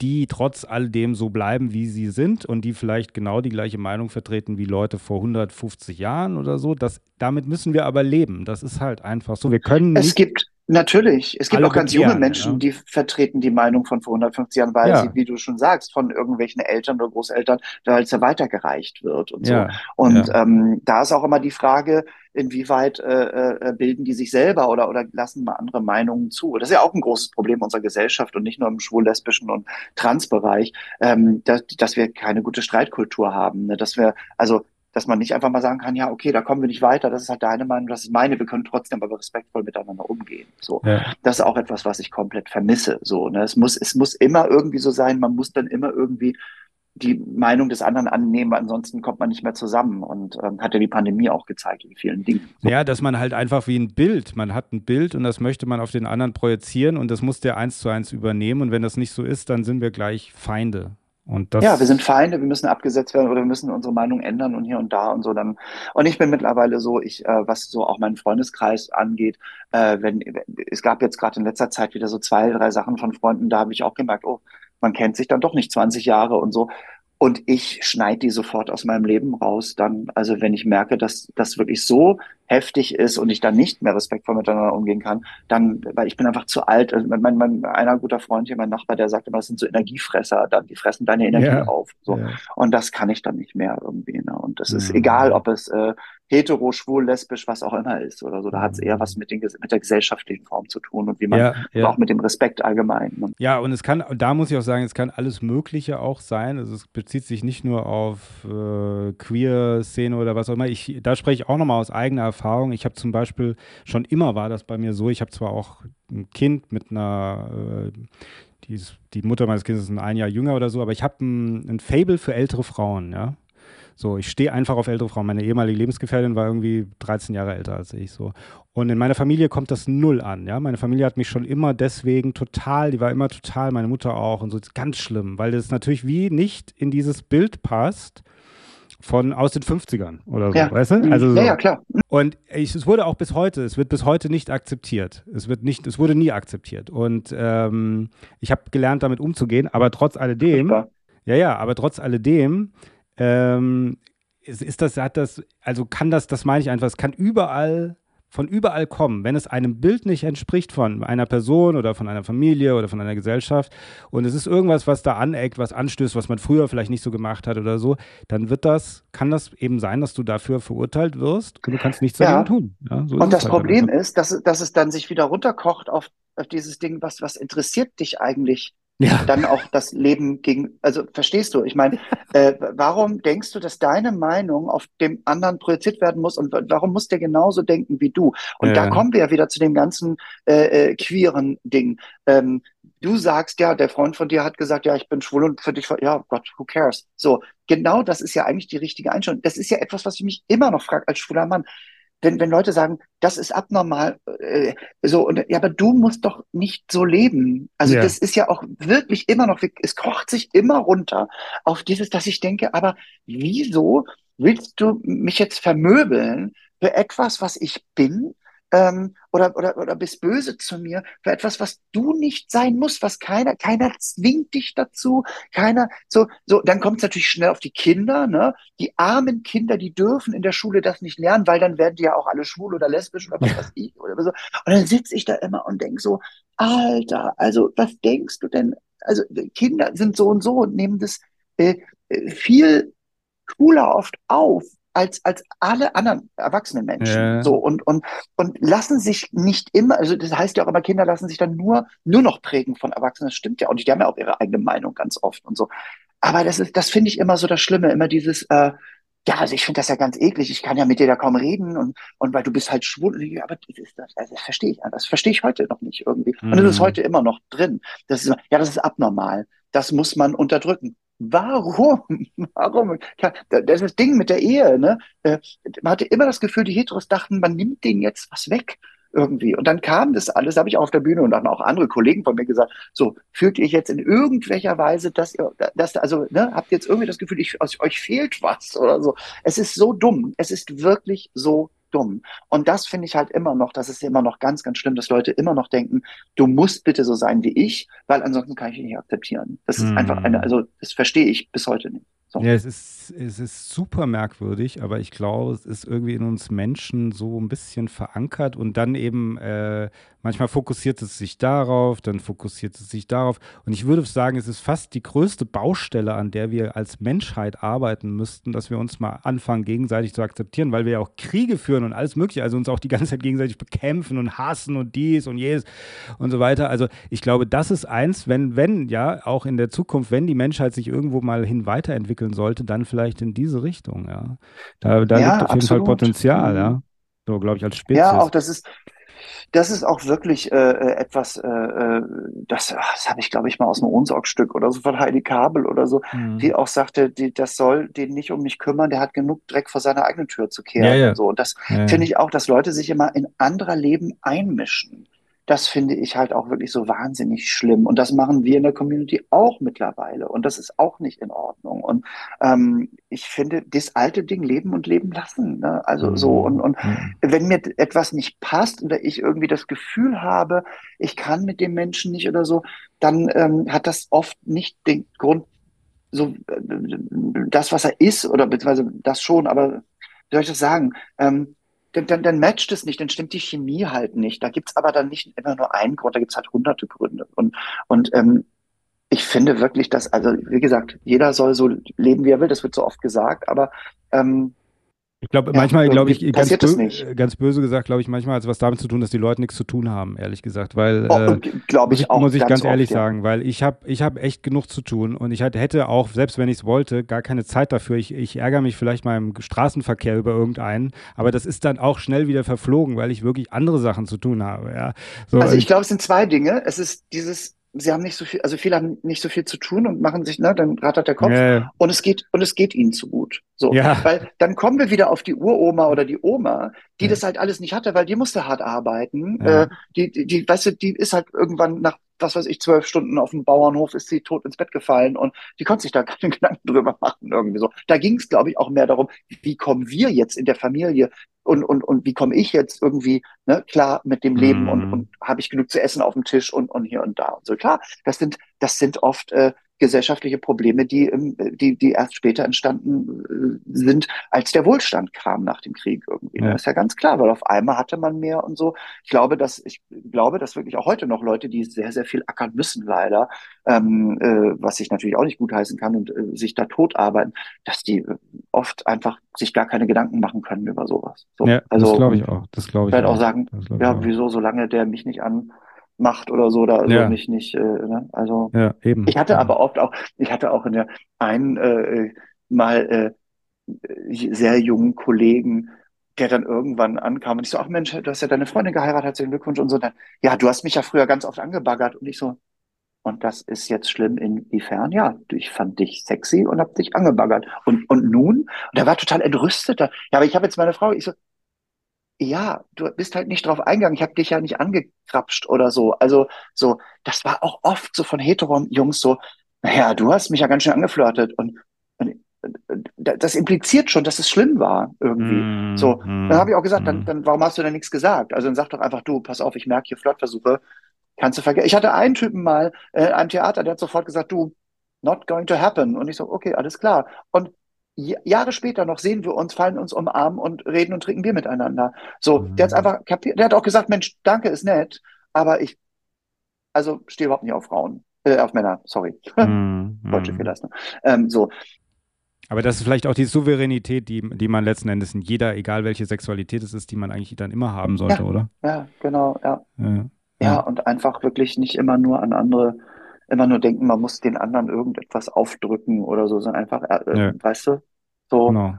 die trotz alledem so bleiben, wie sie sind und die vielleicht genau die gleiche Meinung vertreten wie Leute vor 150 Jahren oder so. Das, damit müssen wir aber leben. Das ist halt einfach so. Wir können nicht. Es gibt, Natürlich. Es gibt auch ganz junge Menschen, ja. die vertreten die Meinung von vor 150 Jahren, weil ja. sie, wie du schon sagst, von irgendwelchen Eltern oder Großeltern, weil es ja weitergereicht wird und so. Und ähm, da ist auch immer die Frage, inwieweit äh, äh, bilden die sich selber oder, oder lassen mal andere Meinungen zu. Das ist ja auch ein großes Problem unserer Gesellschaft und nicht nur im schwul-lesbischen und Transbereich, ähm, dass, dass wir keine gute Streitkultur haben. Ne? Dass wir, also dass man nicht einfach mal sagen kann, ja, okay, da kommen wir nicht weiter, das ist halt deine Meinung, das ist meine, wir können trotzdem aber respektvoll miteinander umgehen. So, ja. das ist auch etwas, was ich komplett vermisse. So, ne, es muss, es muss immer irgendwie so sein, man muss dann immer irgendwie die Meinung des anderen annehmen, ansonsten kommt man nicht mehr zusammen und ähm, hat ja die Pandemie auch gezeigt in vielen Dingen. Ja, dass man halt einfach wie ein Bild, man hat ein Bild und das möchte man auf den anderen projizieren und das muss der eins zu eins übernehmen und wenn das nicht so ist, dann sind wir gleich Feinde. Und das ja, wir sind Feinde, wir müssen abgesetzt werden oder wir müssen unsere Meinung ändern und hier und da und so dann. Und ich bin mittlerweile so, ich, äh, was so auch meinen Freundeskreis angeht, äh, wenn es gab jetzt gerade in letzter Zeit wieder so zwei, drei Sachen von Freunden, da habe ich auch gemerkt, oh, man kennt sich dann doch nicht 20 Jahre und so. Und ich schneide die sofort aus meinem Leben raus. Dann, also wenn ich merke, dass das wirklich so heftig ist und ich dann nicht mehr respektvoll miteinander umgehen kann, dann, weil ich bin einfach zu alt. Also mein, mein, einer guter Freund hier, mein Nachbar, der sagt immer, das sind so Energiefresser, dann, die fressen deine Energie ja. auf. So. Ja. Und das kann ich dann nicht mehr irgendwie. Ne? Und das ist mhm. egal, ob es äh, hetero, schwul, lesbisch, was auch immer ist oder so. Da hat es eher was mit, den, mit der gesellschaftlichen Form zu tun und wie man ja, ja. auch mit dem Respekt allgemein. Ne? Ja, und es kann, da muss ich auch sagen, es kann alles Mögliche auch sein. Also es bezieht sich nicht nur auf äh, Queer-Szene oder was auch immer. Ich, da spreche ich auch nochmal aus eigener Erfahrung. Ich habe zum Beispiel, schon immer war das bei mir so, ich habe zwar auch ein Kind mit einer äh, die, die Mutter meines Kindes ist ein Jahr jünger oder so, aber ich habe ein, ein Fable für ältere Frauen, ja. So, ich stehe einfach auf ältere Frauen. Meine ehemalige Lebensgefährtin war irgendwie 13 Jahre älter als ich so. Und in meiner Familie kommt das null an, ja. Meine Familie hat mich schon immer deswegen total, die war immer total, meine Mutter auch und so, ganz schlimm, weil das natürlich wie nicht in dieses Bild passt von aus den 50ern oder so, ja. weißt du? Also so. Ja, ja, klar. Und ich, es wurde auch bis heute, es wird bis heute nicht akzeptiert. Es wird nicht, es wurde nie akzeptiert. Und ähm, ich habe gelernt, damit umzugehen, aber trotz alledem, ja, ja, aber trotz alledem ähm, ist, ist das, hat das, also kann das, das meine ich einfach, es kann überall von überall kommen, wenn es einem Bild nicht entspricht von einer Person oder von einer Familie oder von einer Gesellschaft und es ist irgendwas, was da aneckt, was anstößt, was man früher vielleicht nicht so gemacht hat oder so, dann wird das, kann das eben sein, dass du dafür verurteilt wirst. Du kannst nichts ja. dagegen tun. Ja, so und das halt Problem ist, dass, dass es dann sich wieder runterkocht auf, auf dieses Ding, was, was interessiert dich eigentlich? Ja. dann auch das Leben gegen, also verstehst du, ich meine, äh, warum denkst du, dass deine Meinung auf dem anderen projiziert werden muss und warum muss der genauso denken wie du? Und ja. da kommen wir ja wieder zu dem ganzen äh, äh, queeren Ding. Ähm, du sagst, ja, der Freund von dir hat gesagt, ja, ich bin schwul und für dich, ja, Gott, who cares? So, genau das ist ja eigentlich die richtige Einstellung. Das ist ja etwas, was ich mich immer noch frage als schwuler Mann wenn, wenn Leute sagen, das ist abnormal, äh, so, und, ja, aber du musst doch nicht so leben. Also ja. das ist ja auch wirklich immer noch, es kocht sich immer runter auf dieses, dass ich denke, aber wieso willst du mich jetzt vermöbeln für etwas, was ich bin? Ähm, oder, oder, oder bist böse zu mir für etwas, was du nicht sein musst, was keiner, keiner zwingt dich dazu, keiner, so, so, dann kommt es natürlich schnell auf die Kinder, ne? Die armen Kinder, die dürfen in der Schule das nicht lernen, weil dann werden die ja auch alle schwul oder lesbisch oder was weiß ich oder so. Und dann sitze ich da immer und denk so, Alter, also was denkst du denn? Also Kinder sind so und so und nehmen das äh, äh viel cooler oft auf als, als alle anderen erwachsenen Menschen. Ja. So, und, und, und lassen sich nicht immer, also das heißt ja auch immer, Kinder lassen sich dann nur, nur noch prägen von Erwachsenen. Das stimmt ja auch nicht. Die haben ja auch ihre eigene Meinung ganz oft und so. Aber das ist, das finde ich immer so das Schlimme, immer dieses, äh, ja, also ich finde das ja ganz eklig. Ich kann ja mit dir da kaum reden und, und weil du bist halt schwul. Aber das, ist das, also das verstehe ich, das verstehe ich heute noch nicht irgendwie. Und das ist mhm. heute immer noch drin. Das ist, ja, das ist abnormal. Das muss man unterdrücken. Warum? Warum? Das ist das Ding mit der Ehe. Ne? Äh, man hatte immer das Gefühl, die Heteros dachten, man nimmt denen jetzt was weg irgendwie. Und dann kam das alles, habe ich auf der Bühne und dann auch andere Kollegen von mir gesagt, so, fühlt ihr jetzt in irgendwelcher Weise, dass ihr, dass, also, ne, habt ihr jetzt irgendwie das Gefühl, ich, euch fehlt was oder so. Es ist so dumm. Es ist wirklich so dumm. Und das finde ich halt immer noch, das ist immer noch ganz, ganz schlimm, dass Leute immer noch denken, du musst bitte so sein wie ich, weil ansonsten kann ich ihn nicht akzeptieren. Das ist mm. einfach eine, also das verstehe ich bis heute nicht. So. Ja, es ist, es ist super merkwürdig, aber ich glaube, es ist irgendwie in uns Menschen so ein bisschen verankert und dann eben äh, Manchmal fokussiert es sich darauf, dann fokussiert es sich darauf. Und ich würde sagen, es ist fast die größte Baustelle, an der wir als Menschheit arbeiten müssten, dass wir uns mal anfangen, gegenseitig zu akzeptieren, weil wir ja auch Kriege führen und alles Mögliche, also uns auch die ganze Zeit gegenseitig bekämpfen und hassen und dies und jenes und so weiter. Also ich glaube, das ist eins, wenn, wenn, ja, auch in der Zukunft, wenn die Menschheit sich irgendwo mal hin weiterentwickeln sollte, dann vielleicht in diese Richtung, ja. Da, da Ja, liegt auf jeden Fall. Potenzial, Mhm. ja. So, glaube ich, als Spezies. Ja, auch das ist, das ist auch wirklich äh, äh, etwas, äh, äh, das, das habe ich, glaube ich, mal aus einem Ohnsorg-Stück oder so von Heidi Kabel oder so, Mhm. die auch sagte, die, das soll den nicht um mich kümmern, der hat genug Dreck vor seiner eigenen Tür zu kehren Ja, ja. und so. Und das ja. finde ich auch, dass Leute sich immer in anderer Leben einmischen. Das finde ich halt auch wirklich so wahnsinnig schlimm. Und das machen wir in der Community auch mittlerweile. Und das ist auch nicht in Ordnung. Und ähm, ich finde, das alte Ding leben und leben lassen. Ne? Also so. Und, und Mhm. wenn mir etwas nicht passt oder ich irgendwie das Gefühl habe, ich kann mit dem Menschen nicht oder so, dann ähm, hat das oft nicht den Grund, so äh, das, was er ist, oder beziehungsweise das schon, aber wie soll ich das sagen? Ähm, dann, dann, matcht es nicht, dann stimmt die Chemie halt nicht. Da gibt's aber dann nicht immer nur einen Grund, da gibt's halt hunderte Gründe. Und, und ähm, ich finde wirklich, dass, also wie gesagt, jeder soll so leben, wie er will, das wird so oft gesagt, aber ähm, Ich glaube, Ja, manchmal, glaube ich, ganz, bö ganz böse gesagt, glaube ich, manchmal hat es was damit zu tun, dass die Leute nichts zu tun haben, ehrlich gesagt. Weil, oh, äh, glaube muss ich ich, auch muss ich ganz, oft, ehrlich ja. sagen, weil ich habe ich hab echt genug zu tun und ich hätte- auch, selbst wenn ich es wollte, gar keine Zeit dafür. Ich, ich ärgere mich vielleicht mal im Straßenverkehr über irgendeinen, aber das ist dann auch schnell wieder verflogen, weil ich wirklich andere Sachen zu tun habe. Ja. So, Also ich glaube, es sind zwei Dinge. Es ist dieses, sie haben nicht so viel, also viele haben nicht so viel zu tun und machen sich, ne, dann rattert der Kopf äh, und es geht, und es geht ihnen zu gut. So. Ja. Weil dann kommen wir wieder auf die Uroma oder die Oma, die Ja. das halt alles nicht hatte, weil die musste hart arbeiten. Ja. Äh, die, die, die, weißt du, die ist halt irgendwann nach, was weiß ich, zwölf Stunden auf dem Bauernhof ist sie tot ins Bett gefallen und die konnte sich da keine Gedanken drüber machen irgendwie so. Da ging es, glaube ich, auch mehr darum, wie kommen wir jetzt in der Familie und, und, und wie komme ich jetzt irgendwie ne, klar mit dem Leben und, Mhm. und habe ich genug zu essen auf dem Tisch und, und hier und da und so. Klar, das sind, das sind oft äh, gesellschaftliche Probleme, die, die, die erst später entstanden äh, sind, als der Wohlstand kam nach dem Krieg irgendwie. Ja. Das ist ja ganz klar, weil auf einmal hatte man mehr und so. Ich glaube, dass ich glaube, dass wirklich auch heute noch Leute, die sehr, sehr viel ackern müssen, leider, ähm, äh, was ich natürlich auch nicht gutheißen kann und äh, sich da tot arbeiten, dass die äh, oft einfach sich gar keine Gedanken machen können über sowas. So, ja, also das glaube ich auch. Das glaube ich werde auch sagen, ich ja, wieso, solange der mich nicht anmacht oder so, da also Ja. mich nicht, äh, ne? Also Ja, eben. ich hatte Ja. aber oft auch, ich hatte auch in der einen äh, mal äh, sehr jungen Kollegen, der dann irgendwann ankam und ich so, ach Mensch, du hast ja deine Freundin geheiratet, herzlichen Glückwunsch und so. Und dann, ja, du hast mich ja früher ganz oft angebaggert und ich so, und das ist jetzt schlimm inwiefern? Ja, ich fand dich sexy und hab dich angebaggert. Und, und nun? Und er war total entrüstet. Ja, aber ich habe jetzt meine Frau, ich so, ja, du bist halt nicht drauf eingegangen. Ich habe dich ja nicht angekrapscht oder so. Also so, das war auch oft so von Heteron-Jungs so, naja, du hast mich ja ganz schön angeflirtet. Und, und das impliziert schon, dass es schlimm war irgendwie. Mhm. So, dann habe ich auch gesagt, Mhm. dann, dann warum hast du denn nichts gesagt? Also dann sag doch einfach, du, pass auf, ich merke hier Flirtversuche, kannst du vergessen. Ich hatte einen Typen mal äh, in einem Theater, der hat sofort gesagt, du, not going to happen. Und ich so, okay, alles klar. Und Jahre später noch sehen wir uns, fallen uns umarmen und reden und trinken Bier miteinander. So, Mhm. der hat's einfach kapiert. Der hat auch gesagt, Mensch, danke, ist nett, aber ich, also stehe überhaupt nicht auf Frauen, äh, auf Männer, sorry. Mhm. Deutsche Mhm. Ist, ne? Ähm, so, Aber das ist vielleicht auch die Souveränität, die, die man letzten Endes in jeder, egal welche Sexualität es ist, die man eigentlich dann immer haben sollte, Ja. oder? ja, genau, ja. Ja. Ja, und einfach wirklich nicht immer nur an andere, immer nur denken, man muss den anderen irgendetwas aufdrücken oder so, sondern einfach, äh, Ja. weißt du, so Genau.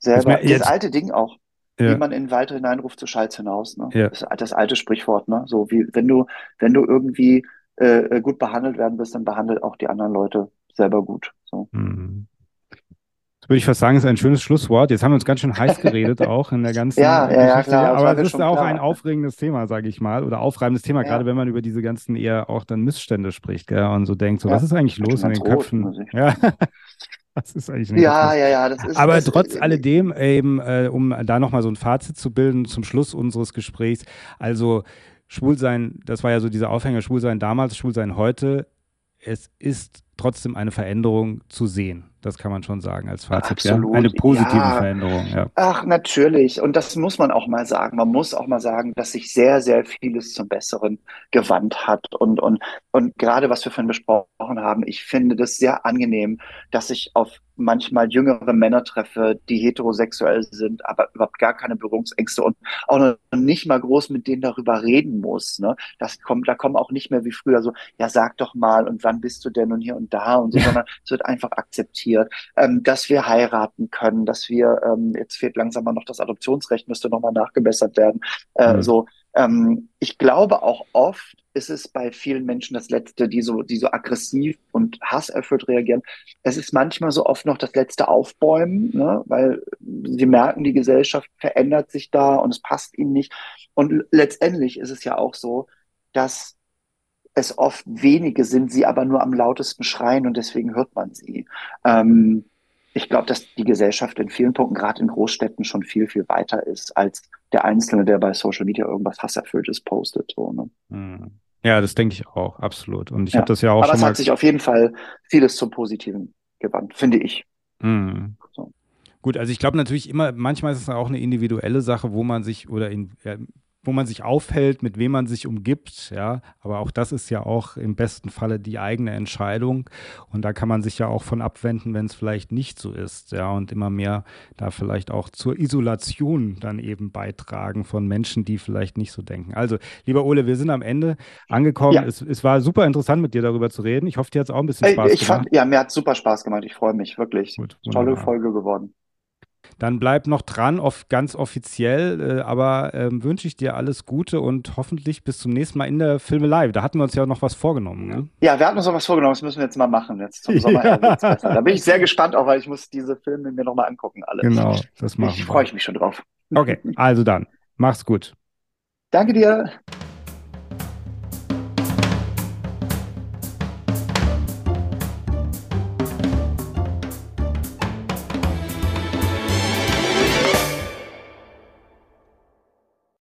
selber, mer- dieses jetzt- alte Ding auch, Ja. wie man in den Wald hineinruft, so schallt's hinaus, ne? Ja. Das, das alte Sprichwort, ne? So wie, wenn du, wenn du irgendwie äh, gut behandelt werden willst, dann behandelt auch die anderen Leute selber gut. So. Mhm. Das würde ich fast sagen, ist ein schönes Schlusswort. Jetzt haben wir uns ganz schön heiß geredet, auch in der ganzen Ja, ja, ja, Geschichte. klar, das Aber es ist auch klar. ein aufregendes Thema, sage ich mal, oder aufreibendes Thema, Ja. gerade wenn man über diese ganzen eher auch dann Missstände spricht, gell, und so denkt, so, Ja. was ist eigentlich Ich los in den rot, Köpfen? ich- Ja, was ist eigentlich den Ja, ja, ja, das ist. Aber das, trotz alledem, eben, äh, um da nochmal so ein Fazit zu bilden zum Schluss unseres Gesprächs, also Schwulsein, das war ja so dieser Aufhänger, Schwulsein damals, Schwulsein heute, es ist trotzdem eine Veränderung zu sehen. Das kann man schon sagen als Fazit. Absolut. Ja? Eine positive ja. Veränderung. Ja. Ach, natürlich. Und das muss man auch mal sagen. Man muss auch mal sagen, dass sich sehr, sehr vieles zum Besseren gewandt hat. Und, und, und gerade was wir vorhin besprochen haben, ich finde das sehr angenehm, dass ich auf manchmal jüngere Männer treffe, die heterosexuell sind, aber überhaupt gar keine Berührungsängste und auch noch nicht mal groß mit denen darüber reden muss. Ne? Das kommt, da kommen auch nicht mehr wie früher so, ja, sag doch mal und wann bist du denn und hier und da und so, sondern es wird einfach akzeptiert, ähm, dass wir heiraten können, dass wir, ähm, jetzt fehlt langsam mal noch das Adoptionsrecht, müsste nochmal nachgebessert werden. Äh, mhm. So, ähm, ich glaube auch oft ist es bei vielen Menschen das Letzte, die so, die so aggressiv und hasserfüllt reagieren. Es ist manchmal so oft noch das letzte Aufbäumen, ne? weil sie merken, die Gesellschaft verändert sich da und es passt ihnen nicht. Und letztendlich ist es ja auch so, dass es oft wenige sind, sie aber nur am lautesten schreien und deswegen hört man sie. Ähm, ich glaube, dass die Gesellschaft in vielen Punkten, gerade in Großstädten, schon viel, viel weiter ist als der Einzelne, der bei Social Media irgendwas Hasserfülltes postet. So, ne? Hm. Ja, das denke ich auch, absolut. Und ich ja. habe das ja auch Aber schon. Aber es hat sich auf jeden Fall vieles zum Positiven gewandt, finde ich. Mhm. So. Gut, also ich glaube natürlich immer, manchmal ist es auch eine individuelle Sache, wo man sich oder in, ja, wo man sich aufhält, mit wem man sich umgibt, ja. Aber auch das ist ja auch im besten Falle die eigene Entscheidung. Und da kann man sich ja auch von abwenden, wenn es vielleicht nicht so ist, ja. Und immer mehr da vielleicht auch zur Isolation dann eben beitragen von Menschen, die vielleicht nicht so denken. Also, lieber Ole, wir sind am Ende angekommen. Ja. Es, es, war super interessant, mit dir darüber zu reden. Ich hoffe, dir hat es auch ein bisschen Spaß ich gemacht. Fand, ja, mir hat super Spaß gemacht. Ich freue mich wirklich. Gut, Tolle Folge geworden. Dann bleib noch dran, off, ganz offiziell. Äh, aber ähm, wünsche ich dir alles Gute und hoffentlich bis zum nächsten Mal in der Filme Live. Da hatten wir uns ja noch was vorgenommen. Ne? Ja, wir hatten uns noch was vorgenommen. Das müssen wir jetzt mal machen. Jetzt zum Sommer. Ja. Da bin ich sehr gespannt, auch weil ich muss diese Filme mir nochmal angucken. Alle. Genau, das machen Ich freue mich schon drauf. Okay, also dann. Mach's gut. Danke dir.